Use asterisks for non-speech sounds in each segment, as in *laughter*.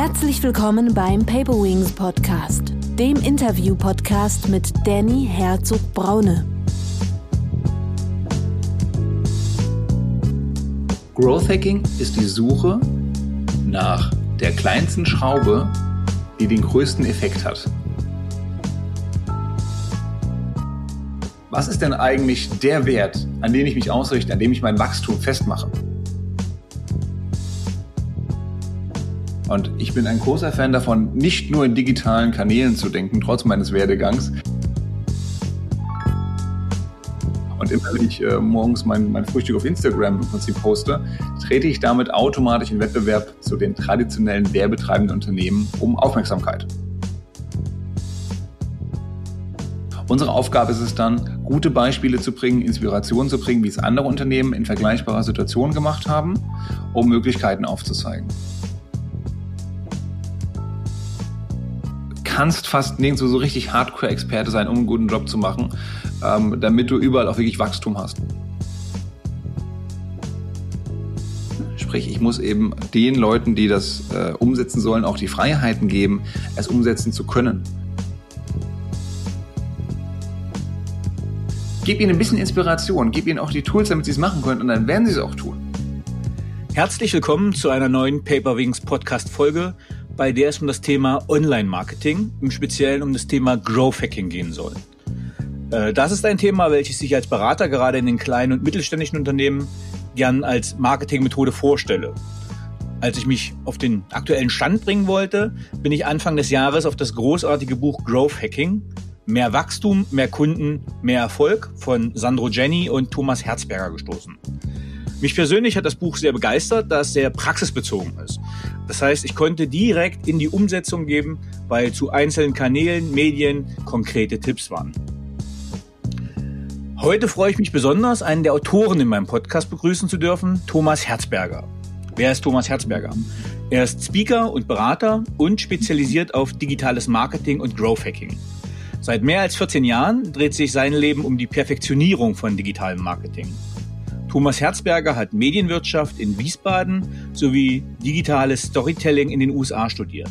Herzlich willkommen beim Paper Wings Podcast, dem Interview-Podcast mit Danny Herzog-Braune. Growth Hacking ist die Suche nach der kleinsten Schraube, die den größten Effekt hat. Was ist denn eigentlich der Wert, an den ich mich ausrichte, an dem ich mein Wachstum festmache? Und ich bin ein großer Fan davon, nicht nur in digitalen Kanälen zu denken, trotz meines Werdegangs. Und immer wenn ich äh, morgens mein, mein Frühstück auf Instagram im Prinzip poste, trete ich damit automatisch in Wettbewerb zu den traditionellen werbetreibenden Unternehmen um Aufmerksamkeit. Unsere Aufgabe ist es dann, gute Beispiele zu bringen, Inspirationen zu bringen, wie es andere Unternehmen in vergleichbarer Situation gemacht haben, um Möglichkeiten aufzuzeigen. Kannst fast nirgendwo so richtig Hardcore-Experte sein, um einen guten Job zu machen, ähm, damit du überall auch wirklich Wachstum hast. Sprich, ich muss eben den Leuten, die das äh, umsetzen sollen, auch die Freiheiten geben, es umsetzen zu können. Gib ihnen ein bisschen Inspiration, gib ihnen auch die Tools, damit sie es machen können und dann werden sie es auch tun. Herzlich willkommen zu einer neuen Paper Wings Podcast Folge bei der es um das Thema Online-Marketing, im Speziellen um das Thema Growth Hacking gehen soll. Äh, das ist ein Thema, welches ich als Berater gerade in den kleinen und mittelständischen Unternehmen gern als Marketingmethode vorstelle. Als ich mich auf den aktuellen Stand bringen wollte, bin ich Anfang des Jahres auf das großartige Buch Growth Hacking Mehr Wachstum, mehr Kunden, mehr Erfolg von Sandro Jenny und Thomas Herzberger gestoßen. Mich persönlich hat das Buch sehr begeistert, da es sehr praxisbezogen ist. Das heißt, ich konnte direkt in die Umsetzung geben, weil zu einzelnen Kanälen, Medien konkrete Tipps waren. Heute freue ich mich besonders, einen der Autoren in meinem Podcast begrüßen zu dürfen, Thomas Herzberger. Wer ist Thomas Herzberger? Er ist Speaker und Berater und spezialisiert auf digitales Marketing und Growth Hacking. Seit mehr als 14 Jahren dreht sich sein Leben um die Perfektionierung von digitalem Marketing. Thomas Herzberger hat Medienwirtschaft in Wiesbaden sowie digitales Storytelling in den USA studiert.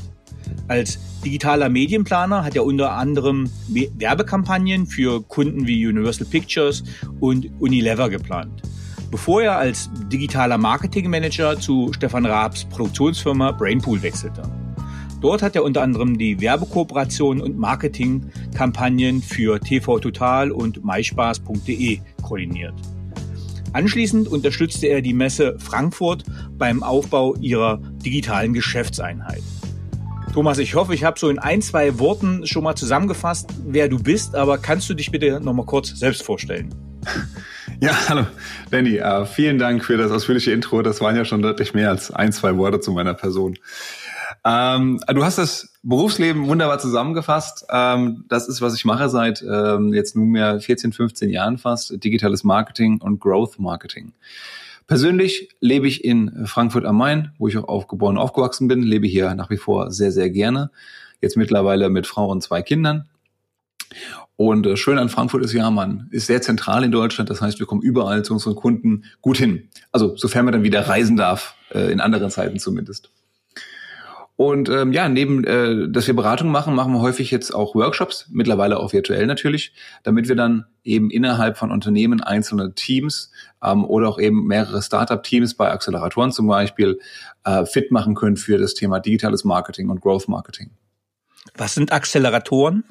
Als digitaler Medienplaner hat er unter anderem Werbekampagnen für Kunden wie Universal Pictures und Unilever geplant. Bevor er als digitaler Marketingmanager zu Stefan Raabs Produktionsfirma Brainpool wechselte. Dort hat er unter anderem die Werbekooperation und Marketingkampagnen für TV Total und myspaß.de koordiniert. Anschließend unterstützte er die Messe Frankfurt beim Aufbau ihrer digitalen Geschäftseinheit. Thomas, ich hoffe, ich habe so in ein, zwei Worten schon mal zusammengefasst, wer du bist, aber kannst du dich bitte noch mal kurz selbst vorstellen? *laughs* Ja, hallo, Danny. Uh, vielen Dank für das ausführliche Intro. Das waren ja schon deutlich mehr als ein, zwei Worte zu meiner Person. Ähm, du hast das Berufsleben wunderbar zusammengefasst. Ähm, das ist, was ich mache seit ähm, jetzt nunmehr 14, 15 Jahren fast. Digitales Marketing und Growth Marketing. Persönlich lebe ich in Frankfurt am Main, wo ich auch aufgeboren und aufgewachsen bin, lebe hier nach wie vor sehr, sehr gerne. Jetzt mittlerweile mit Frau und zwei Kindern. Und äh, schön an Frankfurt ist ja, man ist sehr zentral in Deutschland. Das heißt, wir kommen überall zu unseren Kunden gut hin. Also sofern man dann wieder reisen darf, äh, in anderen Zeiten zumindest. Und ähm, ja, neben, äh, dass wir Beratung machen, machen wir häufig jetzt auch Workshops, mittlerweile auch virtuell natürlich, damit wir dann eben innerhalb von Unternehmen einzelne Teams ähm, oder auch eben mehrere Startup-Teams bei Acceleratoren zum Beispiel äh, fit machen können für das Thema digitales Marketing und Growth Marketing. Was sind Acceleratoren?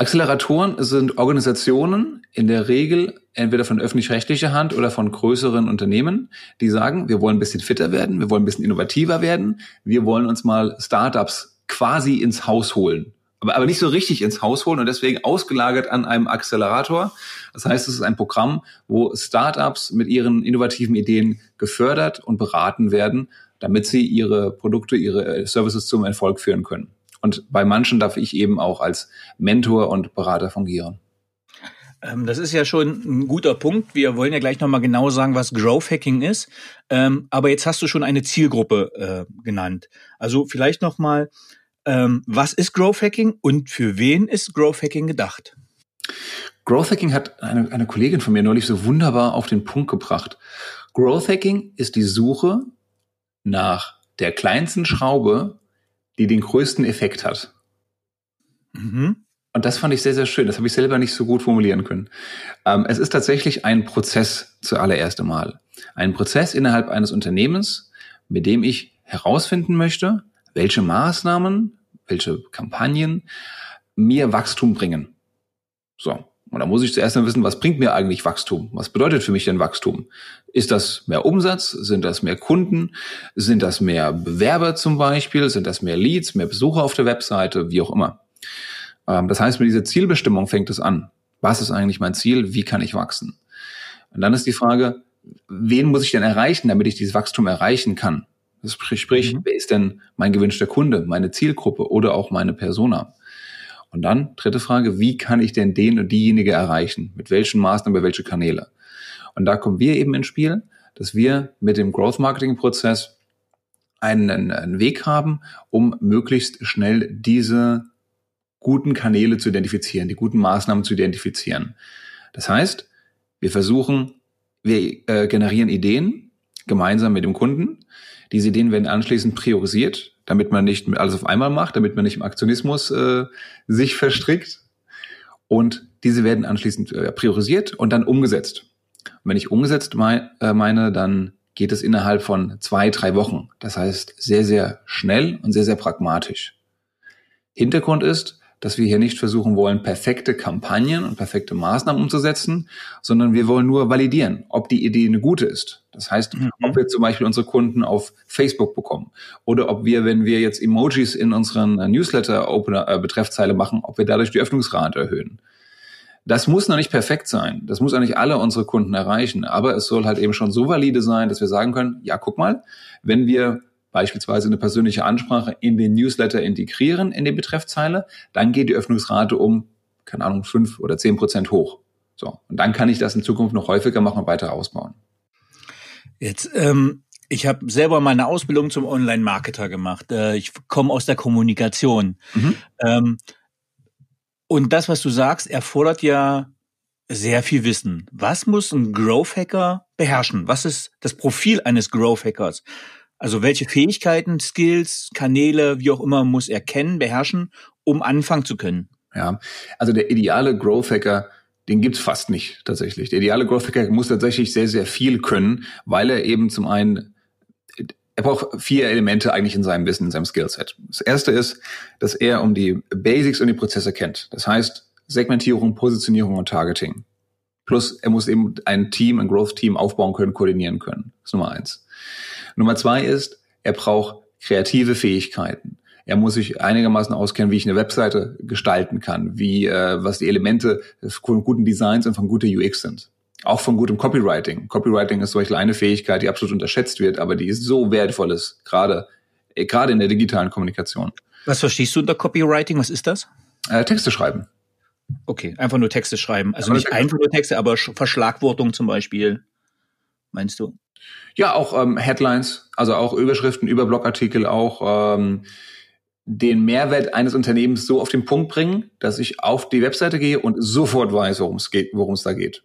Acceleratoren sind Organisationen in der Regel entweder von öffentlich-rechtlicher Hand oder von größeren Unternehmen, die sagen, wir wollen ein bisschen fitter werden, wir wollen ein bisschen innovativer werden, wir wollen uns mal Startups quasi ins Haus holen. Aber, aber nicht so richtig ins Haus holen und deswegen ausgelagert an einem Accelerator. Das heißt, es ist ein Programm, wo Startups mit ihren innovativen Ideen gefördert und beraten werden, damit sie ihre Produkte, ihre Services zum Erfolg führen können. Und bei manchen darf ich eben auch als Mentor und Berater fungieren. Ähm, das ist ja schon ein guter Punkt. Wir wollen ja gleich nochmal genau sagen, was Growth Hacking ist. Ähm, aber jetzt hast du schon eine Zielgruppe äh, genannt. Also vielleicht nochmal, ähm, was ist Growth Hacking und für wen ist Growth Hacking gedacht? Growth Hacking hat eine, eine Kollegin von mir neulich so wunderbar auf den Punkt gebracht. Growth Hacking ist die Suche nach der kleinsten Schraube, die den größten Effekt hat. Mhm. Und das fand ich sehr, sehr schön. Das habe ich selber nicht so gut formulieren können. Ähm, es ist tatsächlich ein Prozess zuallererst einmal. Ein Prozess innerhalb eines Unternehmens, mit dem ich herausfinden möchte, welche Maßnahmen, welche Kampagnen mir Wachstum bringen. So. Und da muss ich zuerst mal wissen, was bringt mir eigentlich Wachstum? Was bedeutet für mich denn Wachstum? Ist das mehr Umsatz? Sind das mehr Kunden? Sind das mehr Bewerber zum Beispiel? Sind das mehr Leads, mehr Besucher auf der Webseite? Wie auch immer. Ähm, das heißt, mit dieser Zielbestimmung fängt es an. Was ist eigentlich mein Ziel? Wie kann ich wachsen? Und dann ist die Frage, wen muss ich denn erreichen, damit ich dieses Wachstum erreichen kann? Sprich, sprich mhm. wer ist denn mein gewünschter Kunde, meine Zielgruppe oder auch meine Persona? Und dann, dritte Frage, wie kann ich denn den und diejenige erreichen? Mit welchen Maßnahmen, über welche Kanäle? Und da kommen wir eben ins Spiel, dass wir mit dem Growth Marketing Prozess einen, einen Weg haben, um möglichst schnell diese guten Kanäle zu identifizieren, die guten Maßnahmen zu identifizieren. Das heißt, wir versuchen, wir äh, generieren Ideen gemeinsam mit dem Kunden. Diese Ideen werden anschließend priorisiert, damit man nicht alles auf einmal macht, damit man nicht im Aktionismus äh, sich verstrickt. Und diese werden anschließend äh, priorisiert und dann umgesetzt. Und wenn ich umgesetzt mein, äh, meine, dann geht es innerhalb von zwei, drei Wochen. Das heißt, sehr, sehr schnell und sehr, sehr pragmatisch. Hintergrund ist, dass wir hier nicht versuchen wollen, perfekte Kampagnen und perfekte Maßnahmen umzusetzen, sondern wir wollen nur validieren, ob die Idee eine gute ist. Das heißt, mhm. ob wir zum Beispiel unsere Kunden auf Facebook bekommen oder ob wir, wenn wir jetzt Emojis in unseren Newsletter-Opener-Betreffzeile äh, machen, ob wir dadurch die Öffnungsrate erhöhen. Das muss noch nicht perfekt sein. Das muss auch nicht alle unsere Kunden erreichen. Aber es soll halt eben schon so valide sein, dass wir sagen können, ja, guck mal, wenn wir beispielsweise eine persönliche Ansprache in den Newsletter integrieren, in die Betreffzeile, dann geht die Öffnungsrate um, keine Ahnung, fünf oder zehn Prozent hoch. So. Und dann kann ich das in Zukunft noch häufiger machen und weiter ausbauen. Jetzt, ähm, ich habe selber meine Ausbildung zum Online-Marketer gemacht. Äh, ich komme aus der Kommunikation. Mhm. Ähm, und das, was du sagst, erfordert ja sehr viel Wissen. Was muss ein Growth Hacker beherrschen? Was ist das Profil eines Growth Hackers? Also welche Fähigkeiten, Skills, Kanäle, wie auch immer, muss er kennen, beherrschen, um anfangen zu können? Ja, also der ideale Growth Hacker, den gibt's fast nicht tatsächlich. Der ideale Growth Hacker muss tatsächlich sehr, sehr viel können, weil er eben zum einen er braucht vier Elemente eigentlich in seinem Wissen, in seinem Skillset. Das erste ist, dass er um die Basics und die Prozesse kennt. Das heißt Segmentierung, Positionierung und Targeting. Plus er muss eben ein Team, ein Growth-Team aufbauen können, koordinieren können. Das ist Nummer eins. Nummer zwei ist, er braucht kreative Fähigkeiten. Er muss sich einigermaßen auskennen, wie ich eine Webseite gestalten kann, wie äh, was die Elemente von guten Designs und von guter UX sind auch von gutem Copywriting. Copywriting ist solch eine Fähigkeit, die absolut unterschätzt wird, aber die ist so wertvoll ist, gerade, äh, gerade in der digitalen Kommunikation. Was verstehst du unter Copywriting? Was ist das? Äh, Texte schreiben. Okay, einfach nur Texte schreiben. Also nicht einfach nur Texte, aber Verschlagwortung zum Beispiel, meinst du? Ja, auch ähm, Headlines, also auch Überschriften über Blogartikel, auch ähm, den Mehrwert eines Unternehmens so auf den Punkt bringen, dass ich auf die Webseite gehe und sofort weiß, worum es geht, worum es da geht.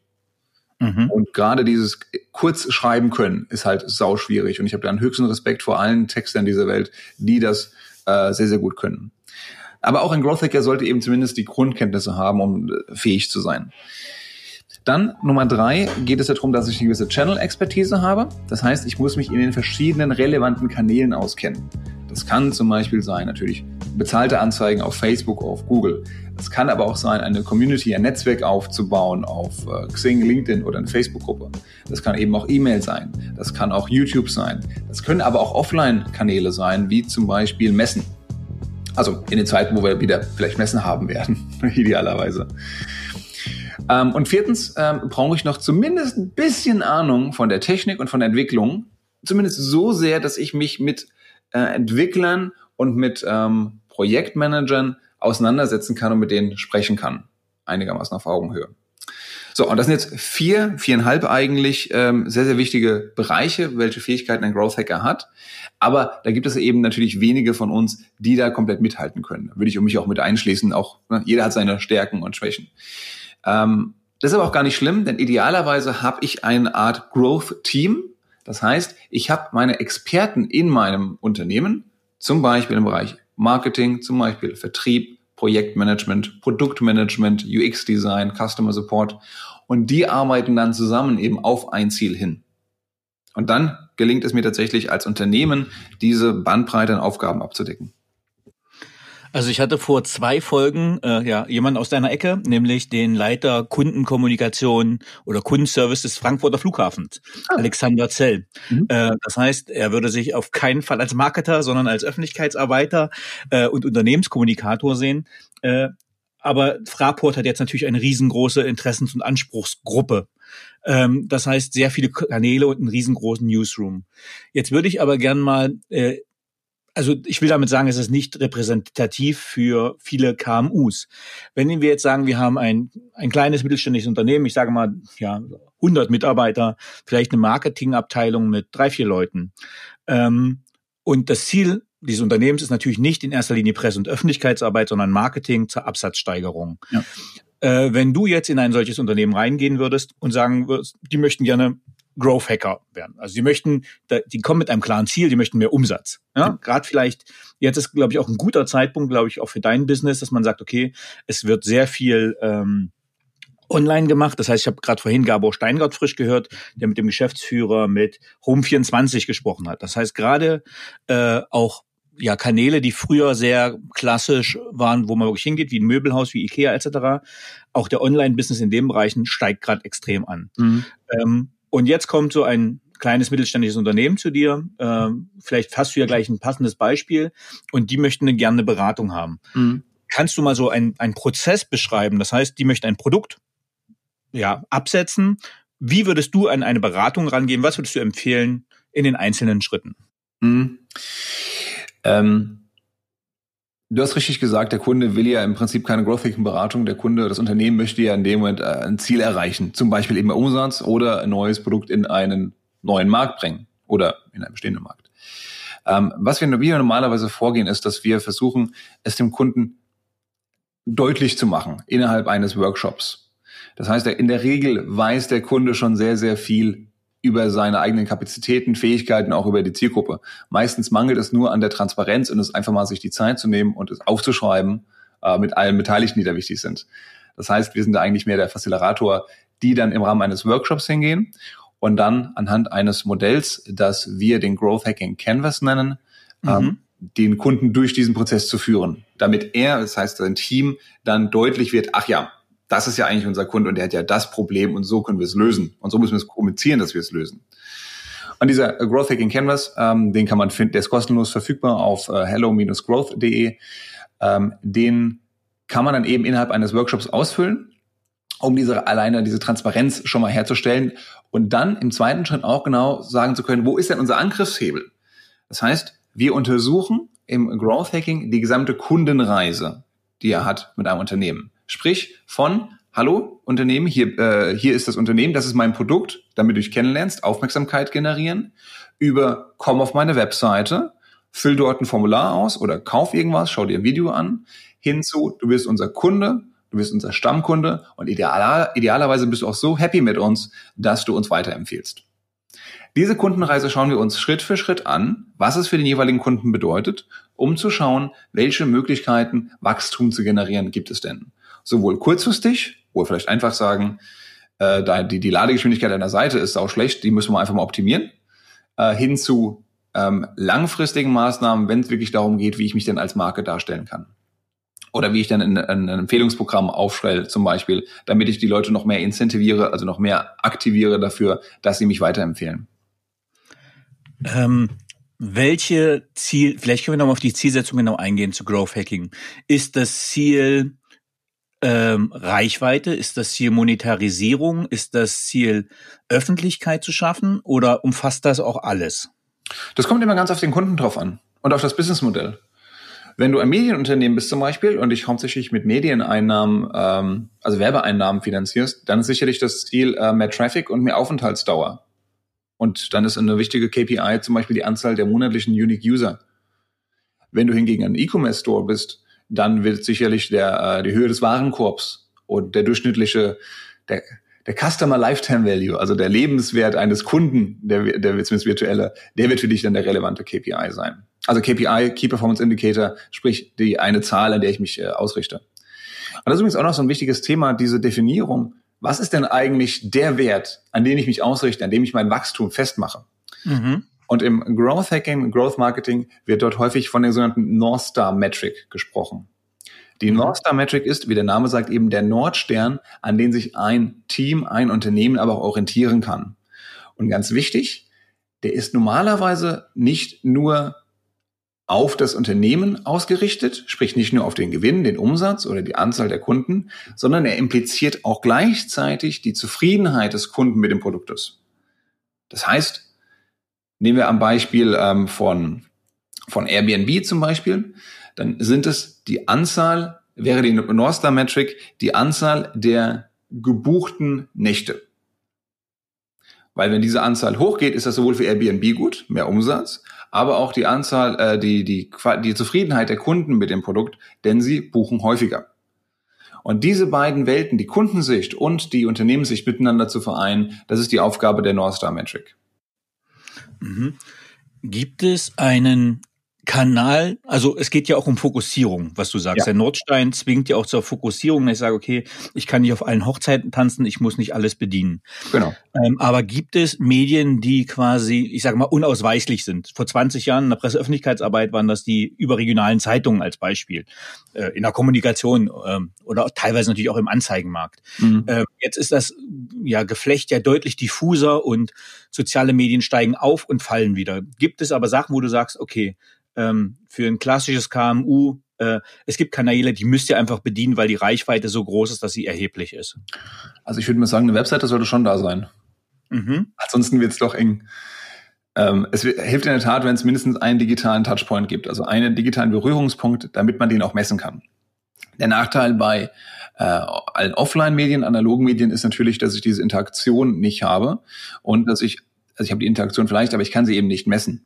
Mhm. Und gerade dieses kurz schreiben können ist halt sau schwierig. Und ich habe da einen höchsten Respekt vor allen Textern dieser Welt, die das äh, sehr, sehr gut können. Aber auch ein Growth Hacker sollte eben zumindest die Grundkenntnisse haben, um äh, fähig zu sein. Dann Nummer drei geht es darum, dass ich eine gewisse Channel-Expertise habe. Das heißt, ich muss mich in den verschiedenen relevanten Kanälen auskennen. Das kann zum Beispiel sein, natürlich bezahlte Anzeigen auf Facebook, auf Google. Es kann aber auch sein, eine Community, ein Netzwerk aufzubauen auf äh, Xing, LinkedIn oder eine Facebook-Gruppe. Das kann eben auch E-Mail sein. Das kann auch YouTube sein. Das können aber auch Offline-Kanäle sein, wie zum Beispiel Messen. Also in den Zeiten, wo wir wieder vielleicht Messen haben werden, *laughs* idealerweise. Ähm, und viertens ähm, brauche ich noch zumindest ein bisschen Ahnung von der Technik und von der Entwicklung. Zumindest so sehr, dass ich mich mit äh, Entwicklern und mit ähm, Projektmanagern auseinandersetzen kann und mit denen sprechen kann. Einigermaßen auf Augenhöhe. So, und das sind jetzt vier, viereinhalb eigentlich ähm, sehr, sehr wichtige Bereiche, welche Fähigkeiten ein Growth Hacker hat. Aber da gibt es eben natürlich wenige von uns, die da komplett mithalten können. Würde ich mich auch mit einschließen. Auch ne, jeder hat seine Stärken und Schwächen. Ähm, das ist aber auch gar nicht schlimm, denn idealerweise habe ich eine Art Growth-Team, Das heißt, ich habe meine Experten in meinem Unternehmen, zum Beispiel im Bereich Marketing, zum Beispiel Vertrieb, Projektmanagement, Produktmanagement, UX-Design, Customer Support. Und die arbeiten dann zusammen eben auf ein Ziel hin. Und dann gelingt es mir tatsächlich als Unternehmen, diese Bandbreite an Aufgaben abzudecken. Also ich hatte vor zwei Folgen äh, ja jemanden aus deiner Ecke, nämlich den Leiter Kundenkommunikation oder Kundenservice des Frankfurter Flughafens, ah. Alexander Zell. Mhm. Äh, das heißt, er würde sich auf keinen Fall als Marketer, sondern als Öffentlichkeitsarbeiter äh, und Unternehmenskommunikator sehen. Äh, aber Fraport hat jetzt natürlich eine riesengroße Interessens- und Anspruchsgruppe. Ähm, das heißt, sehr viele Kanäle und einen riesengroßen Newsroom. Jetzt würde ich aber gern mal äh, also ich will damit sagen, es ist nicht repräsentativ für viele KMUs. Wenn wir jetzt sagen, wir haben ein, ein kleines mittelständisches Unternehmen, ich sage mal, ja, 100 Mitarbeiter, vielleicht eine Marketingabteilung mit drei, vier Leuten. Ähm, und das Ziel dieses Unternehmens ist natürlich nicht in erster Linie Presse- und Öffentlichkeitsarbeit, sondern Marketing zur Absatzsteigerung. Ja. Äh, wenn du jetzt in ein solches Unternehmen reingehen würdest und sagen würdest, die möchten gerne Growth Hacker werden. Also die möchten, die kommen mit einem klaren Ziel, die möchten mehr Umsatz. Ja, mhm. gerade vielleicht, jetzt ist, glaube ich, auch ein guter Zeitpunkt, glaube ich, auch für dein Business, dass man sagt, okay, es wird sehr viel ähm, online gemacht. Das heißt, ich habe gerade vorhin Gabor Steingart frisch gehört, der mit dem Geschäftsführer mit Home24 gesprochen hat. Das heißt, gerade äh, auch ja Kanäle, die früher sehr klassisch waren, wo man wirklich hingeht, wie ein Möbelhaus, wie Ikea etc. Auch der Online-Business in den Bereichen steigt gerade extrem an. Mhm. Ähm, und jetzt kommt so ein kleines mittelständisches Unternehmen zu dir, äh, vielleicht hast du ja gleich ein passendes Beispiel und die möchten eine gerne Beratung haben. Mhm. Kannst du mal so einen Prozess beschreiben? Das heißt, die möchten ein Produkt ja, absetzen. Wie würdest du an eine Beratung rangehen? Was würdest du empfehlen in den einzelnen Schritten? Mhm. Ähm Du hast richtig gesagt, der Kunde will ja im Prinzip keine Growth Hacking Beratung. Der Kunde, das Unternehmen möchte ja in dem Moment äh, ein Ziel erreichen. Zum Beispiel eben Umsatz oder ein neues Produkt in einen neuen Markt bringen oder in einen bestehenden Markt. Ähm, was wir normalerweise vorgehen, ist, dass wir versuchen, es dem Kunden deutlich zu machen innerhalb eines Workshops. Das heißt, in der Regel weiß der Kunde schon sehr, sehr viel über seine eigenen Kapazitäten, Fähigkeiten, auch über die Zielgruppe. Meistens mangelt es nur an der Transparenz und es einfach mal sich die Zeit zu nehmen und es aufzuschreiben äh, mit allen Beteiligten, die da wichtig sind. Das heißt, wir sind da eigentlich mehr der Facilitator, die dann im Rahmen eines Workshops hingehen und dann anhand eines Modells, das wir den Growth Hacking Canvas nennen, mhm. ähm, den Kunden durch diesen Prozess zu führen, damit er, das heißt sein Team, dann deutlich wird, ach ja, das ist ja eigentlich unser Kunde und der hat ja das Problem und so können wir es lösen. Und so müssen wir es kommunizieren, dass wir es lösen. Und dieser äh, Growth Hacking Canvas, ähm, den kann man finden, der ist kostenlos verfügbar auf äh, hello-growth.de. Ähm, den kann man dann eben innerhalb eines Workshops ausfüllen, um diese alleine diese Transparenz schon mal herzustellen und dann im zweiten Schritt auch genau sagen zu können, wo ist denn unser Angriffshebel? Das heißt, wir untersuchen im Growth Hacking die gesamte Kundenreise, die er hat mit einem Unternehmen. Sprich von Hallo Unternehmen, hier, äh, hier ist das Unternehmen, das ist mein Produkt, damit du dich kennenlernst, Aufmerksamkeit generieren, über komm auf meine Webseite, füll dort ein Formular aus oder kauf irgendwas, schau dir ein Video an, hinzu, du bist unser Kunde, du bist unser Stammkunde und ideal, idealerweise bist du auch so happy mit uns, dass du uns weiterempfehlst. Diese Kundenreise schauen wir uns Schritt für Schritt an, was es für den jeweiligen Kunden bedeutet, um zu schauen, welche Möglichkeiten, Wachstum zu generieren gibt es denn sowohl kurzfristig, wo wir vielleicht einfach sagen, äh, da die, die Ladegeschwindigkeit einer Seite ist auch schlecht, die müssen wir einfach mal optimieren, äh, hin zu ähm, langfristigen Maßnahmen, wenn es wirklich darum geht, wie ich mich denn als Marke darstellen kann. Oder wie ich dann ein, ein Empfehlungsprogramm aufstelle, zum Beispiel, damit ich die Leute noch mehr incentiviere, also noch mehr aktiviere dafür, dass sie mich weiterempfehlen. Ähm, welche Ziel, vielleicht können wir nochmal auf die Zielsetzung genau eingehen zu Growth Hacking. Ist das Ziel, ähm, Reichweite? Ist das Ziel Monetarisierung? Ist das Ziel Öffentlichkeit zu schaffen? Oder umfasst das auch alles? Das kommt immer ganz auf den Kunden drauf an und auf das Businessmodell. Wenn du ein Medienunternehmen bist zum Beispiel und dich hauptsächlich mit Medieneinnahmen, ähm, also Werbeeinnahmen finanzierst, dann ist sicherlich das Ziel äh, mehr Traffic und mehr Aufenthaltsdauer. Und dann ist eine wichtige KPI zum Beispiel die Anzahl der monatlichen Unique User. Wenn du hingegen ein E-Commerce-Store bist, dann wird sicherlich der, äh, die Höhe des Warenkorbs und der durchschnittliche, der, der Customer Lifetime Value, also der Lebenswert eines Kunden, der, der zumindest virtuelle, der wird für dich dann der relevante KPI sein. Also KPI, Key Performance Indicator, sprich die eine Zahl, an der ich mich äh, ausrichte. Und das ist übrigens auch noch so ein wichtiges Thema, diese Definierung. Was ist denn eigentlich der Wert, an den ich mich ausrichte, an dem ich mein Wachstum festmache? Mhm. Und im Growth Hacking, Growth Marketing wird dort häufig von der sogenannten North Star Metric gesprochen. Die mhm. North Star Metric ist, wie der Name sagt, eben der Nordstern, an den sich ein Team, ein Unternehmen aber auch orientieren kann. Und ganz wichtig, der ist normalerweise nicht nur auf das Unternehmen ausgerichtet, sprich nicht nur auf den Gewinn, den Umsatz oder die Anzahl der Kunden, sondern er impliziert auch gleichzeitig die Zufriedenheit des Kunden mit dem Produktes. Das heißt, nehmen wir am Beispiel ähm, von, von Airbnb zum Beispiel, dann sind es die Anzahl, wäre die North Metric, die Anzahl der gebuchten Nächte. Weil wenn diese Anzahl hochgeht, ist das sowohl für Airbnb gut, mehr Umsatz, aber auch die Anzahl, äh, die, die, die Zufriedenheit der Kunden mit dem Produkt, denn sie buchen häufiger. Und diese beiden Welten, die Kundensicht und die Unternehmenssicht miteinander zu vereinen, das ist die Aufgabe der North Metric. Mhm. Gibt es einen Kanal, also es geht ja auch um Fokussierung, was du sagst. Ja. Der Nordstein zwingt ja auch zur Fokussierung. Ich sage, okay, ich kann nicht auf allen Hochzeiten tanzen, ich muss nicht alles bedienen. Genau. Ähm, aber gibt es Medien, die quasi, ich sage mal, unausweichlich sind? Vor 20 Jahren in der Presseöffentlichkeitsarbeit waren das die überregionalen Zeitungen als Beispiel. Äh, in der Kommunikation ähm, oder teilweise natürlich auch im Anzeigenmarkt. Mhm. Ähm, jetzt ist das ja Geflecht ja deutlich diffuser und soziale Medien steigen auf und fallen wieder. Gibt es aber Sachen, wo du sagst, okay, ähm, für ein klassisches KMU, äh, es gibt Kanäle, die müsst ihr einfach bedienen, weil die Reichweite so groß ist, dass sie erheblich ist. Also ich würde mal sagen, eine Webseite sollte schon da sein. Mhm. Ansonsten wird es doch eng. Ähm, es hilft in der Tat, wenn es mindestens einen digitalen Touchpoint gibt, also einen digitalen Berührungspunkt, damit man den auch messen kann. Der Nachteil bei äh, allen Offline-Medien, analogen Medien ist natürlich, dass ich diese Interaktion nicht habe und dass ich, also ich habe die Interaktion vielleicht, aber ich kann sie eben nicht messen.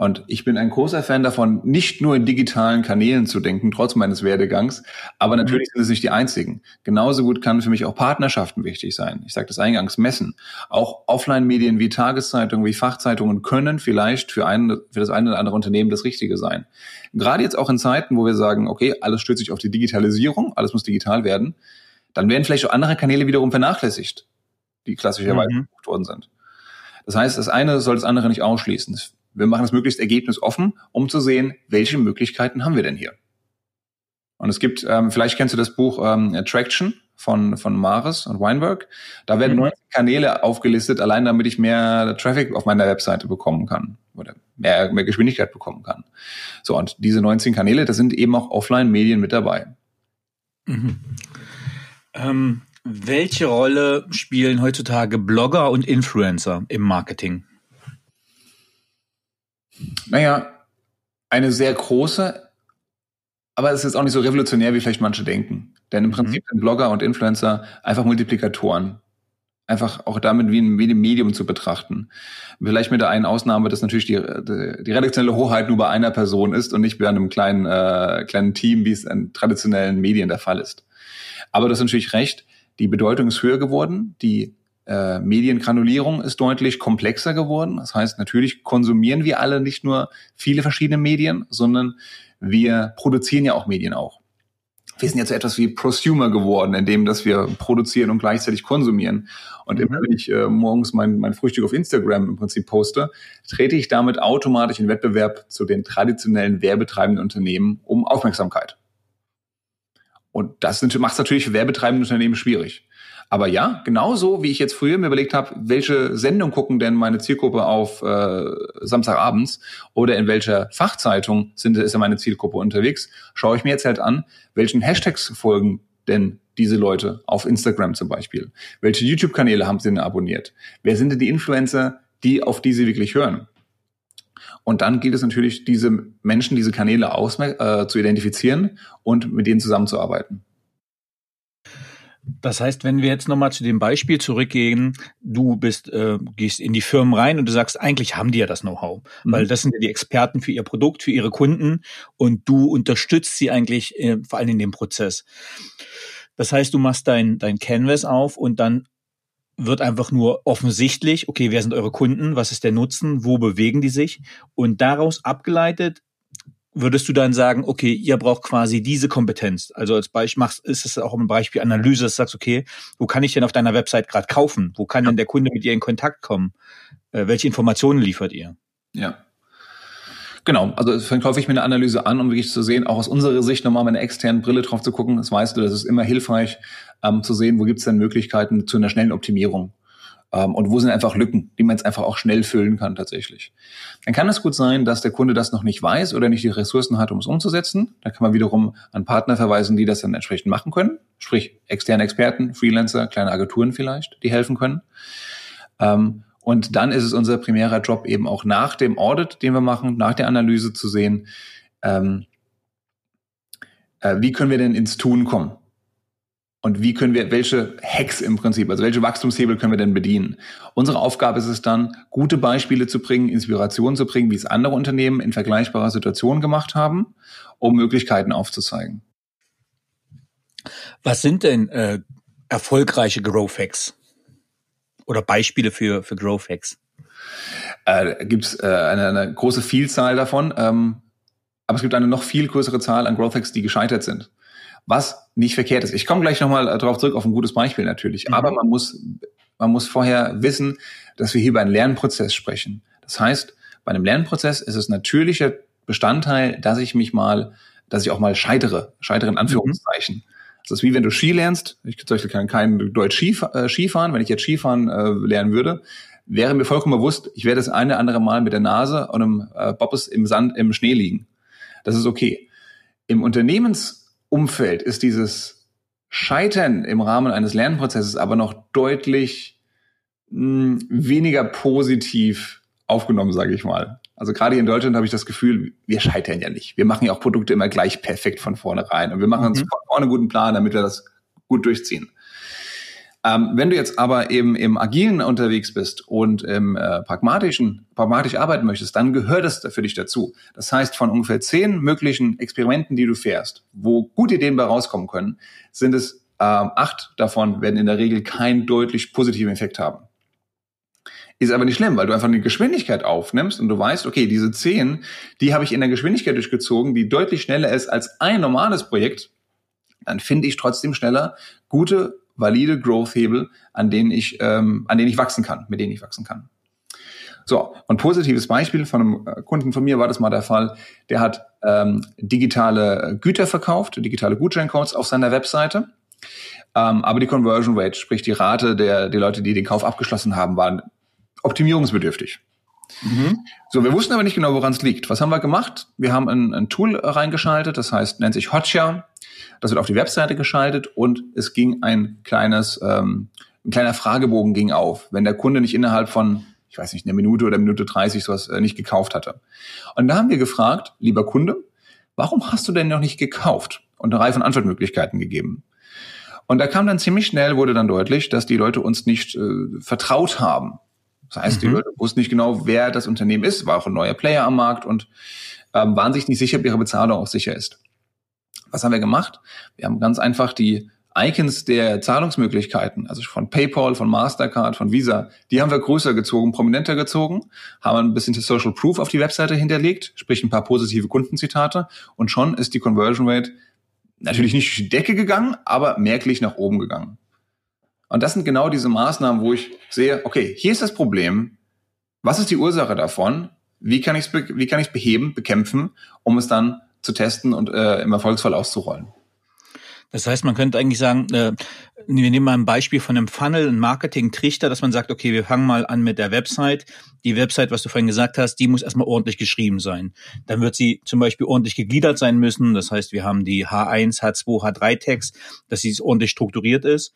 Und ich bin ein großer Fan davon, nicht nur in digitalen Kanälen zu denken, trotz meines Werdegangs. Aber mhm. natürlich sind es nicht die einzigen. Genauso gut kann für mich auch Partnerschaften wichtig sein. Ich sage das eingangs, messen. Auch Offline-Medien wie Tageszeitungen, wie Fachzeitungen können vielleicht für, ein, für das eine oder andere Unternehmen das Richtige sein. Gerade jetzt auch in Zeiten, wo wir sagen, okay, alles stützt sich auf die Digitalisierung, alles muss digital werden, dann werden vielleicht auch andere Kanäle wiederum vernachlässigt, die klassischerweise mhm. worden sind. Das heißt, das eine soll das andere nicht ausschließen. Wir machen es möglichst ergebnisoffen, um zu sehen, welche Möglichkeiten haben wir denn hier. Und es gibt, ähm, vielleicht kennst du das Buch ähm, Attraction von, von Maris und Weinberg. Da werden mhm. 19 Kanäle aufgelistet, allein damit ich mehr Traffic auf meiner Webseite bekommen kann oder mehr, mehr Geschwindigkeit bekommen kann. So, und diese 19 Kanäle, da sind eben auch Offline-Medien mit dabei. Mhm. Ähm, welche Rolle spielen heutzutage Blogger und Influencer im Marketing? Naja, eine sehr große, aber es ist auch nicht so revolutionär, wie vielleicht manche denken. Denn im mhm. Prinzip sind Blogger und Influencer einfach Multiplikatoren. Einfach auch damit wie ein, wie ein Medium zu betrachten. Vielleicht mit der einen Ausnahme, dass natürlich die, die, die redaktionelle Hoheit nur bei einer Person ist und nicht bei einem kleinen, äh, kleinen Team, wie es in traditionellen Medien der Fall ist. Aber du hast natürlich recht, die Bedeutung ist höher geworden, die äh, Mediengranulierung ist deutlich komplexer geworden. Das heißt, natürlich konsumieren wir alle nicht nur viele verschiedene Medien, sondern wir produzieren ja auch Medien auch. Wir sind jetzt etwas wie Prosumer geworden, indem dass wir produzieren und gleichzeitig konsumieren. Und mhm. immer wenn ich äh, morgens mein, mein Frühstück auf Instagram im Prinzip poste, trete ich damit automatisch in Wettbewerb zu den traditionellen werbetreibenden Unternehmen um Aufmerksamkeit. Und das macht es natürlich für werbetreibende Unternehmen schwierig. Aber ja, genauso wie ich jetzt früher mir überlegt habe, welche Sendung gucken denn meine Zielgruppe auf äh, Samstagabends oder in welcher Fachzeitung sind, ist ja meine Zielgruppe unterwegs, schaue ich mir jetzt halt an, welchen Hashtags folgen denn diese Leute auf Instagram zum Beispiel? Welche YouTube-Kanäle haben sie denn abonniert? Wer sind denn die Influencer, die auf die sie wirklich hören? Und dann gilt es natürlich, diese Menschen, diese Kanäle aus, äh, zu identifizieren und mit denen zusammenzuarbeiten. Das heißt, wenn wir jetzt nochmal zu dem Beispiel zurückgehen, du bist, äh, gehst in die Firmen rein und du sagst, eigentlich haben die ja das Know-how, mhm. weil das sind ja die Experten für ihr Produkt, für ihre Kunden und du unterstützt sie eigentlich äh, vor allem in dem Prozess. Das heißt, du machst dein, dein Canvas auf und dann wird einfach nur offensichtlich, okay, wer sind eure Kunden, was ist der Nutzen, wo bewegen die sich und daraus abgeleitet würdest du dann sagen, okay, ihr braucht quasi diese Kompetenz. Also als Beispiel machst, ist es auch ein Beispiel Analyse, dass du sagst, okay, wo kann ich denn auf deiner Website gerade kaufen? Wo kann ja. denn der Kunde mit dir in Kontakt kommen? Äh, welche Informationen liefert ihr? Ja. Genau, also dann kaufe ich mir eine Analyse an, um wirklich zu sehen, auch aus unserer Sicht nochmal mit einer externen Brille drauf zu gucken. Das weißt du, das ist immer hilfreich, ähm, zu sehen, wo gibt es denn Möglichkeiten zu einer schnellen Optimierung. Ähm, und wo sind einfach Lücken, die man jetzt einfach auch schnell füllen kann tatsächlich. Dann kann es gut sein, dass der Kunde das noch nicht weiß oder nicht die Ressourcen hat, um es umzusetzen. Da kann man wiederum an Partner verweisen, die das dann entsprechend machen können. Sprich, externe Experten, Freelancer, kleine Agenturen vielleicht, die helfen können. Ähm, und dann ist es unser primärer Job eben auch nach dem Audit, den wir machen, nach der Analyse zu sehen, ähm, äh, wie können wir denn ins Tun kommen? Und wie können wir, welche Hacks im Prinzip, also welche Wachstumshebel können wir denn bedienen? Unsere Aufgabe ist es dann, gute Beispiele zu bringen, Inspirationen zu bringen, wie es andere Unternehmen in vergleichbarer Situation gemacht haben, um Möglichkeiten aufzuzeigen. Was sind denn äh, erfolgreiche Growth Hacks? Oder Beispiele für, für Growth Hacks? Äh, gibt es äh, eine, eine große Vielzahl davon, ähm, aber es gibt eine noch viel größere Zahl an Growth Hacks, die gescheitert sind was nicht verkehrt ist. Ich komme gleich nochmal äh, darauf zurück, auf ein gutes Beispiel natürlich. Mhm. Aber man muss, man muss vorher wissen, dass wir hier über einen Lernprozess sprechen. Das heißt, bei einem Lernprozess ist es natürlicher Bestandteil, dass ich mich mal, dass ich auch mal scheitere, scheitere in Anführungszeichen. Mhm. Das ist wie wenn du Ski lernst. Ich zum Beispiel kann kein Deutsch Ski, äh, Skifahren. Wenn ich jetzt Skifahren äh, lernen würde, wäre mir vollkommen bewusst, ich werde das eine andere Mal mit der Nase und einem äh, Bobbes im Sand, im Schnee liegen. Das ist okay. Im Unternehmens Umfeld ist dieses Scheitern im Rahmen eines Lernprozesses aber noch deutlich mh, hm, weniger positiv aufgenommen, sage ich mal. Also gerade hier in Deutschland habe ich das Gefühl, wir scheitern ja nicht. Wir machen ja auch Produkte immer gleich perfekt von vornherein und wir machen uns mhm. von vorne einen guten Plan, damit wir das gut durchziehen. Ähm, wenn du jetzt aber eben im Agilen unterwegs bist und im äh, pragmatischen, pragmatisch arbeiten möchtest, dann gehört es für dich dazu. Das heißt, von ungefähr zehn möglichen Experimenten, die du fährst, wo gute Ideen bei rauskommen können, sind es äh, acht davon werden in der Regel keinen deutlich positiven Effekt haben. Ist aber nicht schlimm, weil du einfach eine Geschwindigkeit aufnimmst und du weißt, okay, diese zehn, die habe ich in der Geschwindigkeit durchgezogen, die deutlich schneller ist als ein normales Projekt, dann finde ich trotzdem schneller gute valide Growth-Hebel, an denen ich, ähm, an denen ich wachsen kann, mit denen ich wachsen kann. So, und positives Beispiel von einem äh, Kunden von mir war das mal der Fall, der hat ähm, digitale Güter verkauft, digitale Gutscheincodes auf seiner Webseite. Ähm, aber die Conversion Rate, sprich die Rate der, der Leute, die den Kauf abgeschlossen haben, waren optimierungsbedürftig. Mhm. So, wir wussten aber nicht genau, woran es liegt. Was haben wir gemacht? Wir haben ein, ein Tool reingeschaltet, das heißt, nennt sich Hotjar. Das wird auf die Webseite geschaltet und es ging ein kleines, ähm, ein kleiner Fragebogen ging auf, wenn der Kunde nicht innerhalb von, ich weiß nicht, einer Minute oder Minute 30 sowas äh, nicht gekauft hatte. Und da haben wir gefragt, lieber Kunde, warum hast du denn noch nicht gekauft? Und eine Reihe von Antwortmöglichkeiten gegeben. Und da kam dann ziemlich schnell, wurde dann deutlich, dass die Leute uns nicht äh, vertraut haben. Das heißt, mhm. die Leute wussten nicht genau, wer das Unternehmen ist, war auch ein neuer Player am Markt und ähm, waren sich nicht sicher, ob ihre Bezahlung auch sicher ist. Was haben wir gemacht? Wir haben ganz einfach die Icons der Zahlungsmöglichkeiten, also von PayPal, von Mastercard, von Visa, die haben wir größer gezogen, prominenter gezogen, haben ein bisschen Social Proof auf die Webseite hinterlegt, sprich ein paar positive Kundenzitate und schon ist die Conversion Rate natürlich nicht durch die Decke gegangen, aber merklich nach oben gegangen. Und das sind genau diese Maßnahmen, wo ich sehe, okay, hier ist das Problem, was ist die Ursache davon, wie kann ich es wie beheben, bekämpfen, um es dann zu testen und äh, im Erfolgsfall auszurollen. Das heißt, man könnte eigentlich sagen, äh, wir nehmen mal ein Beispiel von einem Funnel, ein Marketing-Trichter, dass man sagt, okay, wir fangen mal an mit der Website. Die Website, was du vorhin gesagt hast, die muss erstmal ordentlich geschrieben sein. Dann wird sie zum Beispiel ordentlich gegliedert sein müssen. Das heißt, wir haben die H1, H2, H3-Tags, dass sie ordentlich strukturiert ist.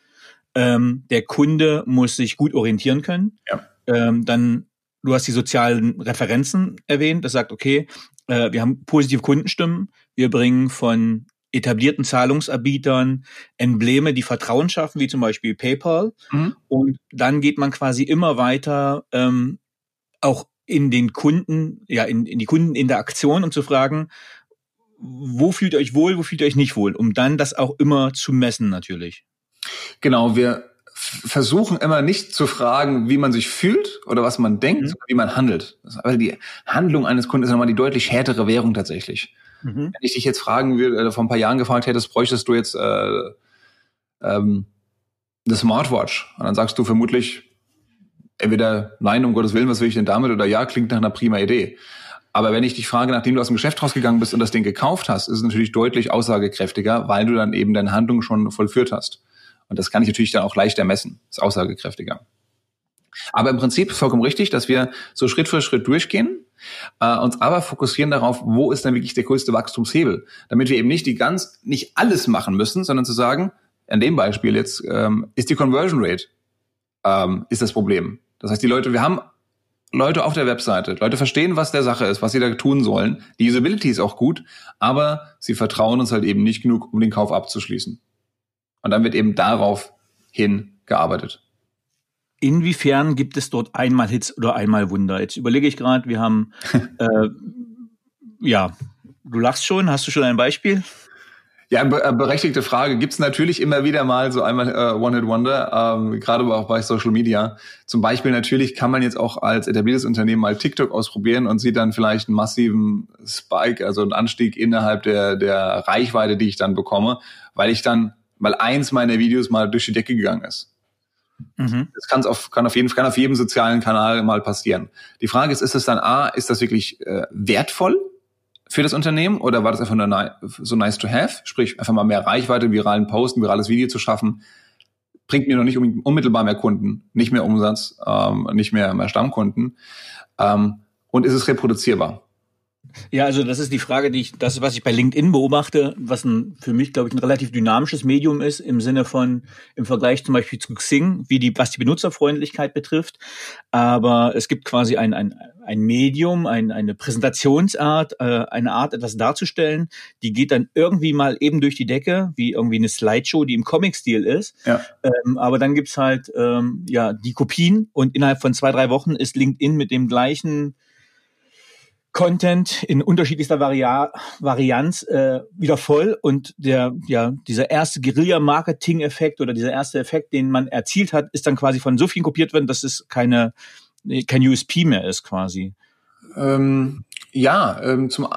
Ähm, der Kunde muss sich gut orientieren können. Ja. Ähm, dann, du hast die sozialen Referenzen erwähnt. Das sagt, okay, äh, wir haben positive Kundenstimmen. Wir bringen von etablierten Zahlungsanbietern Embleme, die Vertrauen schaffen, wie zum Beispiel PayPal. Mhm. Und dann geht man quasi immer weiter ähm, auch in den Kunden, ja, in, in die Kundeninteraktion und zu fragen, wo fühlt ihr euch wohl, wo fühlt ihr euch nicht wohl, um dann das auch immer zu messen natürlich. Genau, wir versuchen immer nicht zu fragen, wie man sich fühlt oder was man denkt, mhm. sondern wie man handelt. Also die Handlung eines Kunden ist nochmal die deutlich härtere Währung tatsächlich. Mhm. Wenn ich dich jetzt fragen würde, äh, vor ein paar Jahren gefragt hättest, bräuchtest du jetzt äh, ähm, eine Smartwatch? Und dann sagst du vermutlich entweder nein, um Gottes Willen, was will ich denn damit? Oder ja, klingt nach einer prima Idee. Aber wenn ich dich frage, nachdem du aus dem Geschäft rausgegangen bist und das Ding gekauft hast, ist es natürlich deutlich aussagekräftiger, weil du dann eben deine Handlung schon vollführt hast. Und das kann ich natürlich dann auch leichter messen. Ist aussagekräftiger. Aber im Prinzip vollkommen richtig, dass wir so Schritt für Schritt durchgehen, äh, uns aber fokussieren darauf, wo ist dann wirklich der größte Wachstumshebel, damit wir eben nicht die ganz, nicht alles machen müssen, sondern zu sagen, an dem Beispiel jetzt, ähm, ist die Conversion Rate, ähm, ist das Problem. Das heißt, die Leute, wir haben Leute auf der Webseite, Leute verstehen, was der Sache ist, was sie da tun sollen. Die Usability ist auch gut, aber sie vertrauen uns halt eben nicht genug, um den Kauf abzuschließen. Und dann wird eben darauf hin gearbeitet. Inwiefern gibt es dort einmal Hits oder einmal Wunder? Jetzt überlege ich gerade, wir haben, *laughs* äh, ja, du lachst schon, hast du schon ein Beispiel? Ja, be äh, berechtigte Frage. Gibt es natürlich immer wieder mal so einmal äh, One-Hit-Wonder, ähm, gerade auch bei Social Media. Zum Beispiel natürlich kann man jetzt auch als etabliertes Unternehmen mal TikTok ausprobieren und sieht dann vielleicht einen massiven Spike, also einen Anstieg innerhalb der, der Reichweite, die ich dann bekomme, weil ich dann weil eins meiner Videos mal durch die Decke gegangen ist. Mhm. Das kann's auf, kann, auf jeden, kann auf jedem sozialen Kanal mal passieren. Die Frage ist, ist es dann A, ist das wirklich äh, wertvoll für das Unternehmen oder war das einfach nur so nice to have? Sprich, einfach mal mehr Reichweite, viralen Posten, virales Video zu schaffen, bringt mir noch nicht unmittelbar mehr Kunden, nicht mehr Umsatz, ähm, nicht mehr, mehr Stammkunden. Ähm, und ist es reproduzierbar? Ja, also das ist die Frage, die ich, das, was ich bei LinkedIn beobachte, was ein, für mich, glaube ich, ein relativ dynamisches Medium ist, im Sinne von, im Vergleich zum Beispiel zu Xing, wie die, was die Benutzerfreundlichkeit betrifft. Aber es gibt quasi ein, ein, ein Medium, ein, eine Präsentationsart, äh, eine Art, etwas darzustellen, die geht dann irgendwie mal eben durch die Decke, wie irgendwie eine Slideshow, die im Comic-Stil ist. Ja. Ähm, aber dann gibt's halt, ähm, ja, die Kopien und innerhalb von zwei, drei Wochen ist LinkedIn mit dem gleichen Content in unterschiedlichster Varia Varianz äh, wieder voll und der ja dieser erste Guerilla-Marketing-Effekt oder dieser erste Effekt, den man erzielt hat, ist dann quasi von so vielen kopiert worden, dass es keine kein USP mehr ist quasi. Ähm, ja, ähm, zum